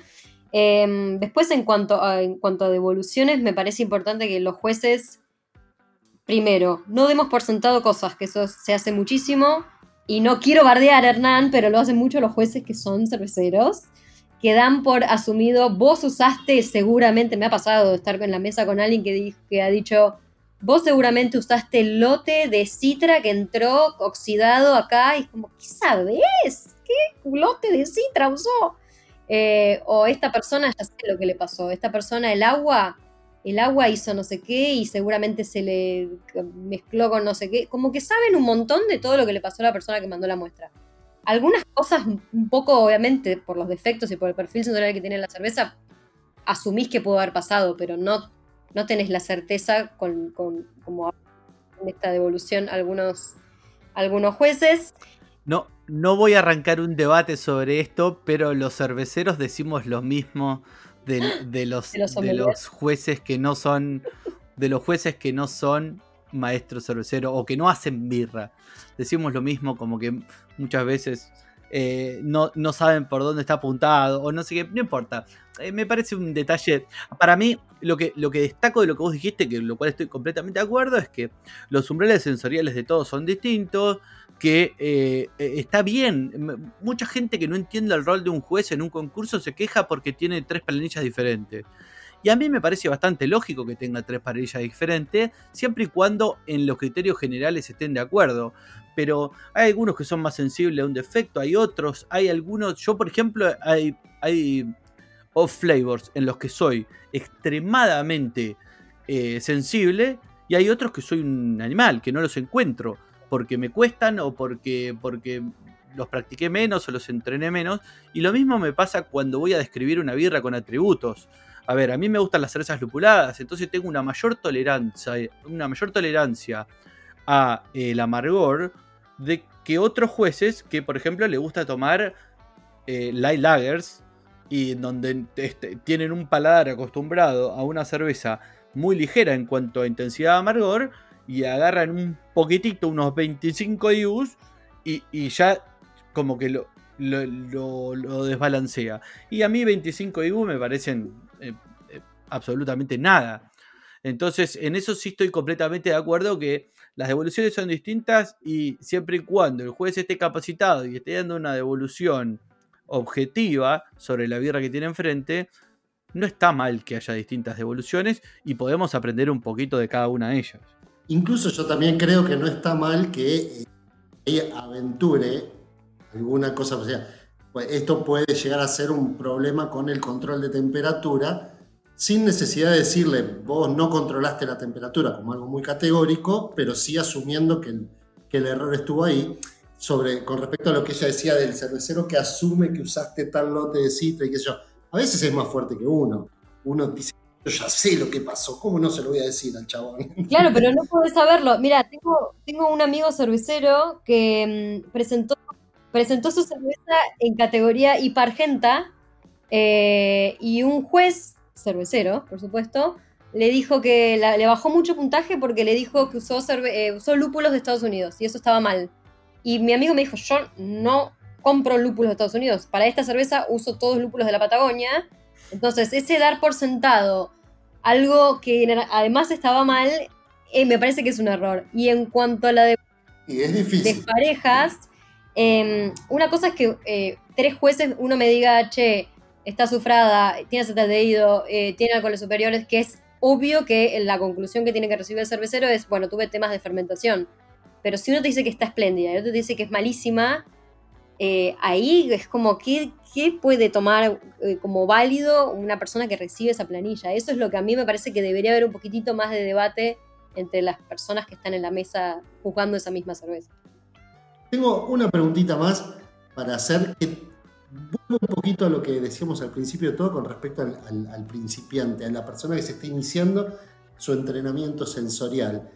Em, después, en cuanto, en cuanto a devoluciones, me parece importante que los jueces primero, no demos por sentado cosas, que eso se hace muchísimo. Y no quiero bardear a Hernán, pero lo hacen mucho los jueces que son cerveceros, que dan por asumido, vos usaste, seguramente me ha pasado estar en la mesa con alguien que, ha dicho, vos seguramente usaste el lote de citra que entró oxidado acá, y como, ¿qué sabes? ¿Qué lote de citra usó? Eh, o esta persona, ya sé lo que le pasó, esta persona, el agua, el agua hizo no sé qué y seguramente se le mezcló con no sé qué. Como que saben un montón de todo lo que le pasó a la persona que mandó la muestra. Algunas cosas, un poco obviamente por los defectos y por el perfil sensorial que tiene la cerveza, asumís que pudo haber pasado, pero no, no tenés la certeza con, con como en esta devolución algunos, algunos jueces. No, no voy a arrancar un debate sobre esto, pero los cerveceros decimos lo mismo de, los, de, los, jueces que no son. De los jueces que no son maestros cerveceros o que no hacen birra. Decimos lo mismo, como que muchas veces eh, no, no, saben por dónde está apuntado o no sé qué, no importa. Eh, me parece un detalle. Para mí, lo que, lo que destaco de lo que vos dijiste, que lo cual estoy completamente de acuerdo, es que los umbrales sensoriales de todos son distintos que eh, eh, está bien. Mucha gente que no entiende el rol de un juez en un concurso se queja porque tiene tres planillas diferentes. Y a mí me parece bastante lógico que tenga tres planillas diferentes, siempre y cuando en los criterios generales estén de acuerdo. Pero hay algunos que son más sensibles a un defecto, hay otros, hay algunos, yo por ejemplo, hay, hay off flavors en los que soy extremadamente eh, sensible y hay otros que soy un animal, que no los encuentro porque me cuestan o porque, porque los practiqué menos o los entrené menos. Y lo mismo me pasa cuando voy a describir una birra con atributos. A ver, a mí me gustan las cerezas lupuladas, entonces tengo una mayor tolerancia, una mayor tolerancia a el amargor de que otros jueces que, por ejemplo, le gusta tomar eh, light lagers y donde este, tienen un paladar acostumbrado a una cerveza muy ligera en cuanto a intensidad de amargor y agarran un poquitito, unos 25 IUs y, ya como que lo, desbalancea. Y a mí 25 IU me parecen absolutamente nada. Entonces, en eso sí estoy completamente de acuerdo que las devoluciones son distintas y siempre y cuando el juez esté capacitado y esté dando una devolución objetiva sobre la birra que tiene enfrente, no está mal que haya distintas devoluciones y podemos aprender un poquito de cada una de ellas. Incluso yo también creo que no está mal que ella aventure alguna cosa, o sea, pues esto puede llegar a ser un problema con el control de temperatura, sin necesidad de decirle, vos no controlaste la temperatura como algo muy categórico, pero sí asumiendo que el, que error estuvo ahí. Sobre, con respecto a lo que ella decía del cervecero que asume que usaste tal lote de citra y qué sé yo, a veces es más fuerte que uno. Uno dice, yo ya sé lo que pasó, ¿cómo no se lo voy a decir al chabón? <laughs> Claro, pero no podés saberlo. Mira, tengo, tengo un amigo cervecero que mm, presentó presentó su cerveza en categoría hipargenta eh, y un juez cervecero, por supuesto, le dijo que le bajó mucho puntaje porque le dijo que usó, eh, usó lúpulos de Estados Unidos y eso estaba mal. Y mi amigo me dijo, yo no compro lúpulos de Estados Unidos. Para esta cerveza uso todos lúpulos de la Patagonia. Entonces, ese dar por sentado algo que además estaba mal, eh, me parece que es un error. Y en cuanto a la de, y es difícil. de parejas, Em, una cosa es que eh, tres jueces, uno me diga, che, está sufrada, tiene acetaldehído, eh, tiene alcoholes superiores, que es obvio que la conclusión que tiene que recibir el cervecero es, bueno, tuve temas de fermentación. Pero si uno te dice que está espléndida y otro te dice que es malísima, eh, ahí es como, ¿qué, ¿qué puede tomar eh, como válido una persona que recibe esa planilla? Eso es lo que a mí me parece que debería haber un poquitito más de debate entre las personas que están en la mesa juzgando esa misma cerveza. Tengo una preguntita más para hacer que vuelva un poquito a lo que decíamos al principio de todo con respecto al, principiante, a la persona que se está iniciando su entrenamiento sensorial.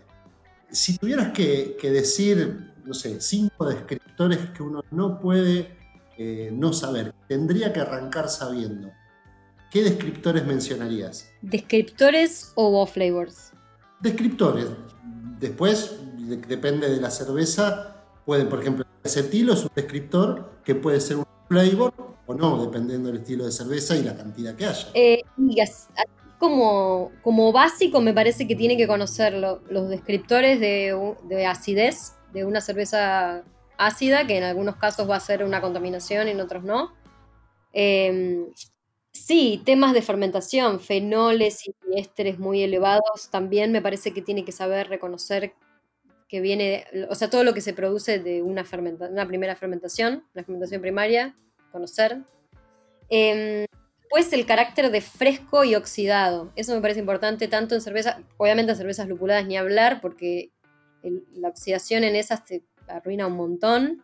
Si tuvieras que, decir, no sé, cinco descriptores que uno no puede eh, no saber, tendría que arrancar sabiendo, ¿qué descriptores mencionarías? ¿Descriptores o flavors? Descriptores. Después, depende de la cerveza, Pueden, por ejemplo, el acetilo es un descriptor que puede ser un flavor o no, dependiendo del estilo de cerveza y la cantidad que haya. Eh, como, como básico me parece que tiene que conocer los descriptores de, acidez de una cerveza ácida, que en algunos casos va a ser una contaminación y en otros no. Em, sí, temas de fermentación, fenoles y ésteres muy elevados, también me parece que tiene que saber reconocer que viene, o sea, todo lo que se produce de una, una primera fermentación, una fermentación primaria, conocer. Eh, pues el carácter de fresco y oxidado, eso me parece importante tanto en cerveza, obviamente en cervezas lupuladas ni hablar, porque la oxidación en esas te arruina un montón,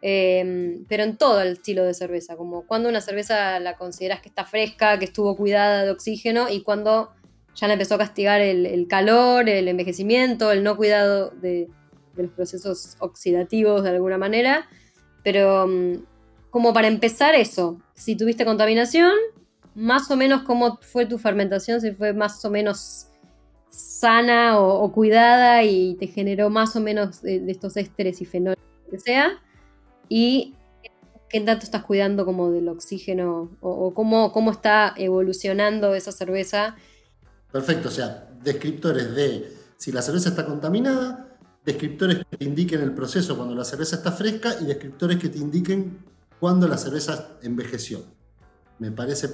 em, pero en todo el estilo de cerveza, como cuando una cerveza la consideras que está fresca, que estuvo cuidada de oxígeno y cuando ya le empezó a castigar el, calor, el envejecimiento, el no cuidado de, los procesos oxidativos de alguna manera. Pero mm, como para empezar eso, si tuviste contaminación, más o menos cómo fue tu fermentación, si fue más o menos sana o, cuidada y te generó más o menos de, estos ésteres y fenoles, que sea, y qué tanto estás cuidando como del oxígeno o, o cómo, cómo está evolucionando esa cerveza Perfecto, o sea, descriptores de si la cerveza está contaminada, descriptores que te indiquen el proceso cuando la cerveza está fresca y descriptores que te indiquen cuando la cerveza envejeció. Me parece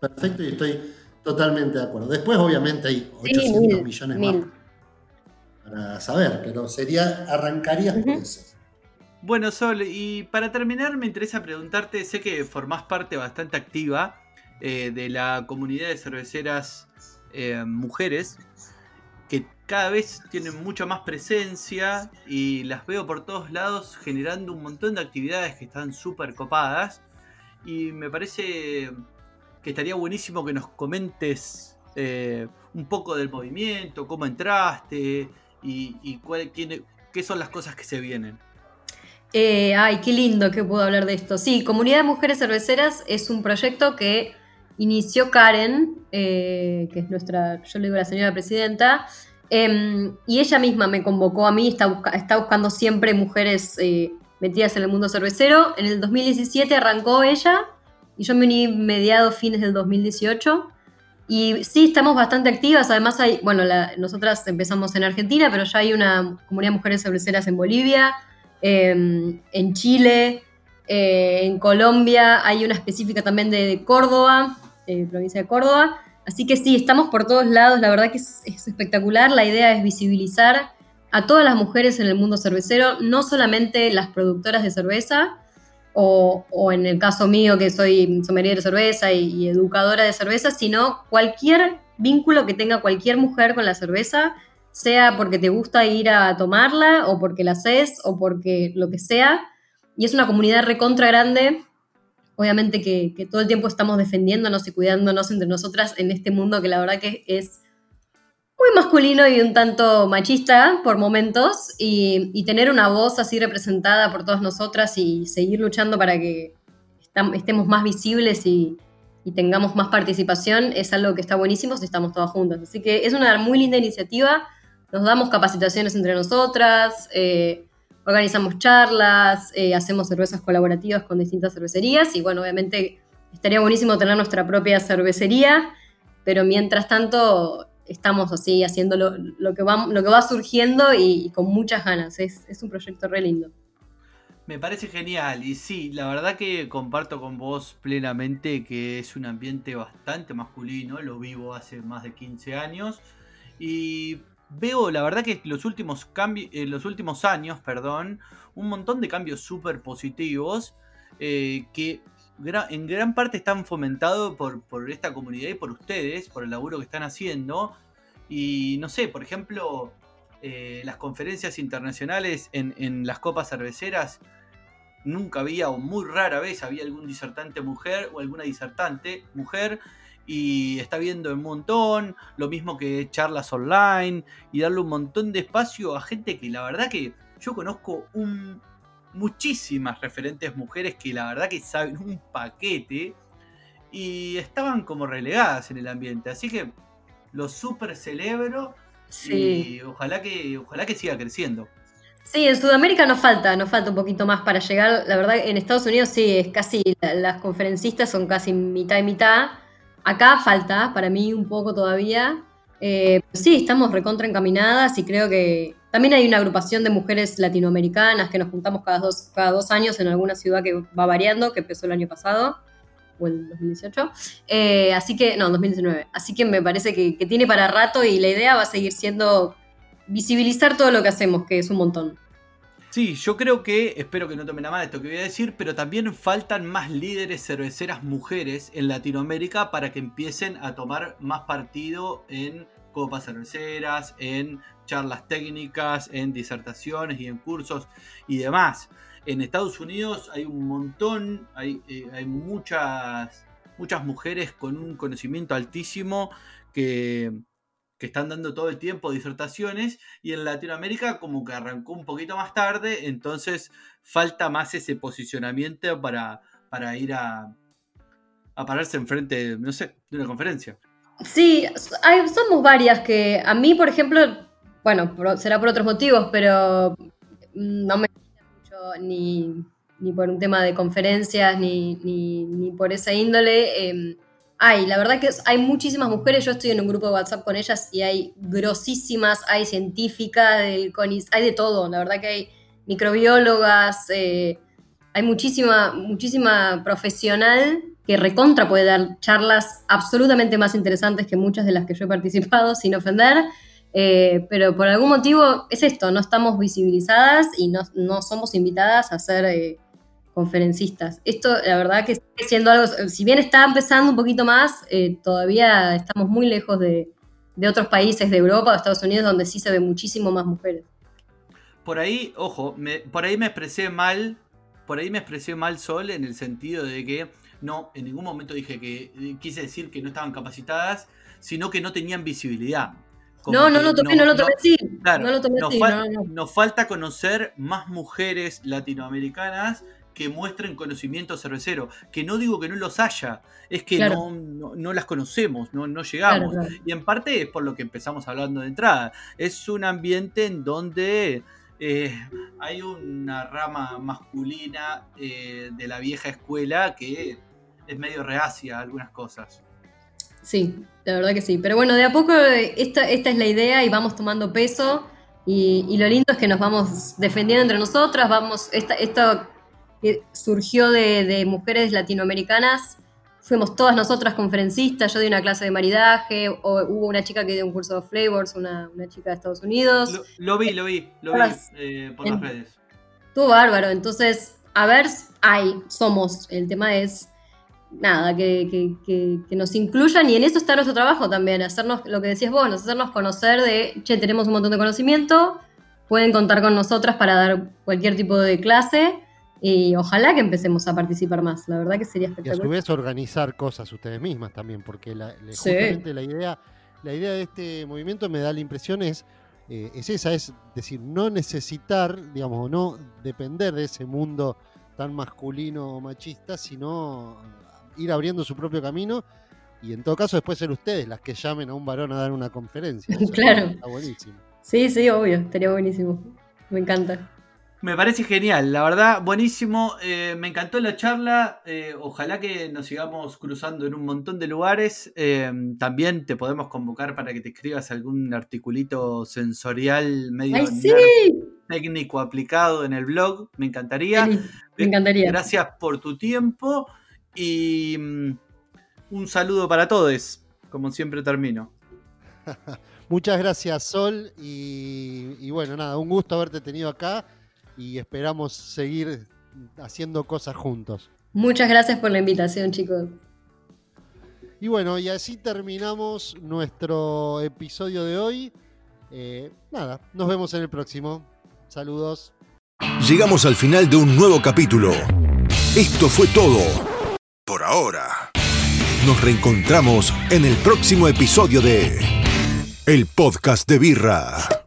perfecto y estoy totalmente de acuerdo. Después, obviamente, hay 800 millones más para saber, pero sería, arrancarías por eso. Bueno, Sol, y para terminar me interesa preguntarte, sé que formás parte bastante activa eh, de la comunidad de cerveceras eh, mujeres que cada vez tienen mucha más presencia y las veo por todos lados generando un montón de actividades que están súper copadas. Y me parece que estaría buenísimo que nos comentes eh, un poco del movimiento, cómo entraste y, cuál, qué son las cosas que se vienen. Eh, ay, qué lindo que puedo hablar de esto. Sí, Comunidad de Mujeres Cerveceras es un proyecto que inició Karen, eh, que es nuestra, yo le digo la señora presidenta, em, y ella misma me convocó a mí, está, buscando siempre mujeres eh, metidas en el mundo cervecero. En el 2017 arrancó ella y yo me uní mediados, fines del 2018. Y sí, estamos bastante activas. Además, hay, bueno, nosotras empezamos en Argentina, pero ya hay una comunidad de mujeres cerveceras en Bolivia, em, en Chile, eh, en Colombia, hay una específica también de, Córdoba, eh, provincia de Córdoba. Así que sí, estamos por todos lados. La verdad que es, es espectacular. La idea es visibilizar a todas las mujeres en el mundo cervecero, no solamente las productoras de cerveza, o, en el caso mío que soy sommelier de cerveza y, educadora de cerveza, sino cualquier vínculo que tenga cualquier mujer con la cerveza, sea porque te gusta ir a tomarla o porque la haces o porque lo que sea. Y es una comunidad recontra grande, obviamente que, todo el tiempo estamos defendiéndonos y cuidándonos entre nosotras en este mundo que la verdad que es muy masculino y un tanto machista por momentos y, tener una voz así representada por todas nosotras y seguir luchando para que estemos más visibles y, tengamos más participación es algo que está buenísimo si estamos todas juntas. Así que es una muy linda iniciativa, nos damos capacitaciones entre nosotras, eh, organizamos charlas, eh, hacemos cervezas colaborativas con distintas cervecerías y bueno, obviamente estaría buenísimo tener nuestra propia cervecería, pero mientras tanto estamos así haciendo lo, que, va, surgiendo y, con muchas ganas. Es, un proyecto re lindo. Me parece genial y sí, la verdad que comparto con vos plenamente que es un ambiente bastante masculino, lo vivo hace más de 15 años y veo la verdad que los últimos en los últimos años, perdón, un montón de cambios súper positivos eh, que en gran parte están fomentados por, esta comunidad y por ustedes, por el laburo que están haciendo. Y no sé, por ejemplo, eh, las conferencias internacionales en, las copas cerveceras, nunca había o muy rara vez había algún disertante mujer o alguna disertante mujer. Y está viendo un montón, lo mismo que charlas online y darle un montón de espacio a gente que la verdad que yo conozco un muchísimas referentes mujeres que la verdad que saben un paquete y estaban como relegadas en el ambiente. Así que lo súper celebro y ojalá que, ojalá que siga creciendo. Sí, en Sudamérica nos falta, nos falta un poquito más para llegar. La verdad, en Estados Unidos sí, es casi, las conferencistas son casi mitad y mitad. Acá falta, para mí, un poco todavía. Eh, sí, estamos recontra encaminadas y creo que también hay una agrupación de mujeres latinoamericanas que nos juntamos cada dos, cada dos años en alguna ciudad que va variando, que empezó el año pasado, o el 2018. Eh, así que, no, 2019. Así que me parece que, tiene para rato y la idea va a seguir siendo visibilizar todo lo que hacemos, que es un montón. Sí, yo creo que, espero que no tomen a mal esto que voy a decir, pero también faltan más líderes cerveceras mujeres en Latinoamérica para que empiecen a tomar más partido en copas cerveceras, en charlas técnicas, en disertaciones y en cursos y demás. En Estados Unidos hay un montón, hay, eh, hay muchas, muchas mujeres con un conocimiento altísimo que, que están dando todo el tiempo disertaciones y en Latinoamérica como que arrancó un poquito más tarde, entonces falta más ese posicionamiento para, para ir a, a pararse enfrente, no sé, de una conferencia. Sí, hay, somos varias que a mí, por ejemplo, bueno, será por otros motivos, pero no me mucho ni, ni por un tema de conferencias, ni, ni, por esa índole. Eh, hay, la verdad que hay muchísimas mujeres, yo estoy en un grupo de WhatsApp con ellas y hay grosísimas, hay científicas, del CONIS, hay de todo, la verdad que hay microbiólogas, eh, hay muchísima, muchísima profesional que recontra puede dar charlas absolutamente más interesantes que muchas de las que yo he participado, sin ofender. Eh, pero por algún motivo es esto, no estamos visibilizadas y no, somos invitadas a ser eh, conferencistas. Esto, la verdad que sigue siendo algo, si bien está empezando un poquito más, eh, todavía estamos muy lejos de, otros países de Europa o Estados Unidos donde sí se ve muchísimo más mujeres. Por ahí, ojo, por ahí me expresé mal, por ahí me expresé mal Sol en el sentido de que no, en ningún momento dije que quise decir que no estaban capacitadas, sino que no tenían visibilidad no, no, lo tomé, no, lo tomé así. no lo tomé nos, nos falta conocer más mujeres latinoamericanas que muestren conocimiento cervecero. Que no digo que no los haya, es que Claro. no, no- no las conocemos, no, no llegamos. Claro, claro. Y en parte es por lo que empezamos hablando de entrada. Es un ambiente en donde eh, hay una rama masculina eh, de la vieja escuela que es medio reacia a algunas cosas. Sí, la verdad que sí. Pero bueno, de a poco eh, esta, esta es la idea y vamos tomando peso. Y, y lo lindo es que nos vamos defendiendo entre nosotras. Vamos, esta, esto que surgió de, de mujeres latinoamericanas. Fuimos todas nosotras conferencistas. Yo di una clase de maridaje. O hubo una chica que dio un curso de flavors, una, una chica de Estados Unidos. Lo, lo vi, lo vi, lo vi eh, por en- las redes. Estuvo bárbaro. Entonces, a ver, hay, somos. El tema es, nada, que, que- que- que nos incluyan y en eso está nuestro trabajo también, hacernos, lo que decías vos, hacernos conocer de, che, tenemos un montón de conocimiento, pueden contar con nosotras para dar cualquier tipo de clase y ojalá que empecemos a participar más. La verdad que sería Y a su espectacular. vez organizar cosas ustedes mismas también, porque la, la- Sí. justamente la idea, la idea de este movimiento me da la impresión es, eh, es esa, es decir, no necesitar, digamos, no depender de ese mundo tan masculino o machista, sino ir abriendo su propio camino y en todo caso después ser ustedes las que llamen a un varón a dar una conferencia. <laughs> Eso Claro. Está buenísimo. Sí, sí, obvio, estaría buenísimo. Me encanta. Me parece genial, la verdad, buenísimo. eh, me encantó la charla. eh, ojalá que nos sigamos cruzando en un montón de lugares. eh, también te podemos convocar para que te escribas algún articulito sensorial medio ¡Ay, sí! nerd técnico aplicado en el blog. Me encantaría. Me encantaría. Gracias por tu tiempo y mm, un saludo para todos, como siempre termino. <laughs> Muchas gracias Sol y, y bueno, nada, un gusto haberte tenido acá y esperamos seguir haciendo cosas juntos. Muchas gracias por la invitación, chicos. Y bueno, y así terminamos nuestro episodio de hoy. Eh, nada, nos vemos en el próximo. Saludos. Llegamos al final de un nuevo capítulo. Esto fue todo. Por ahora. Nos reencontramos en el próximo episodio de El Podcast de Birra.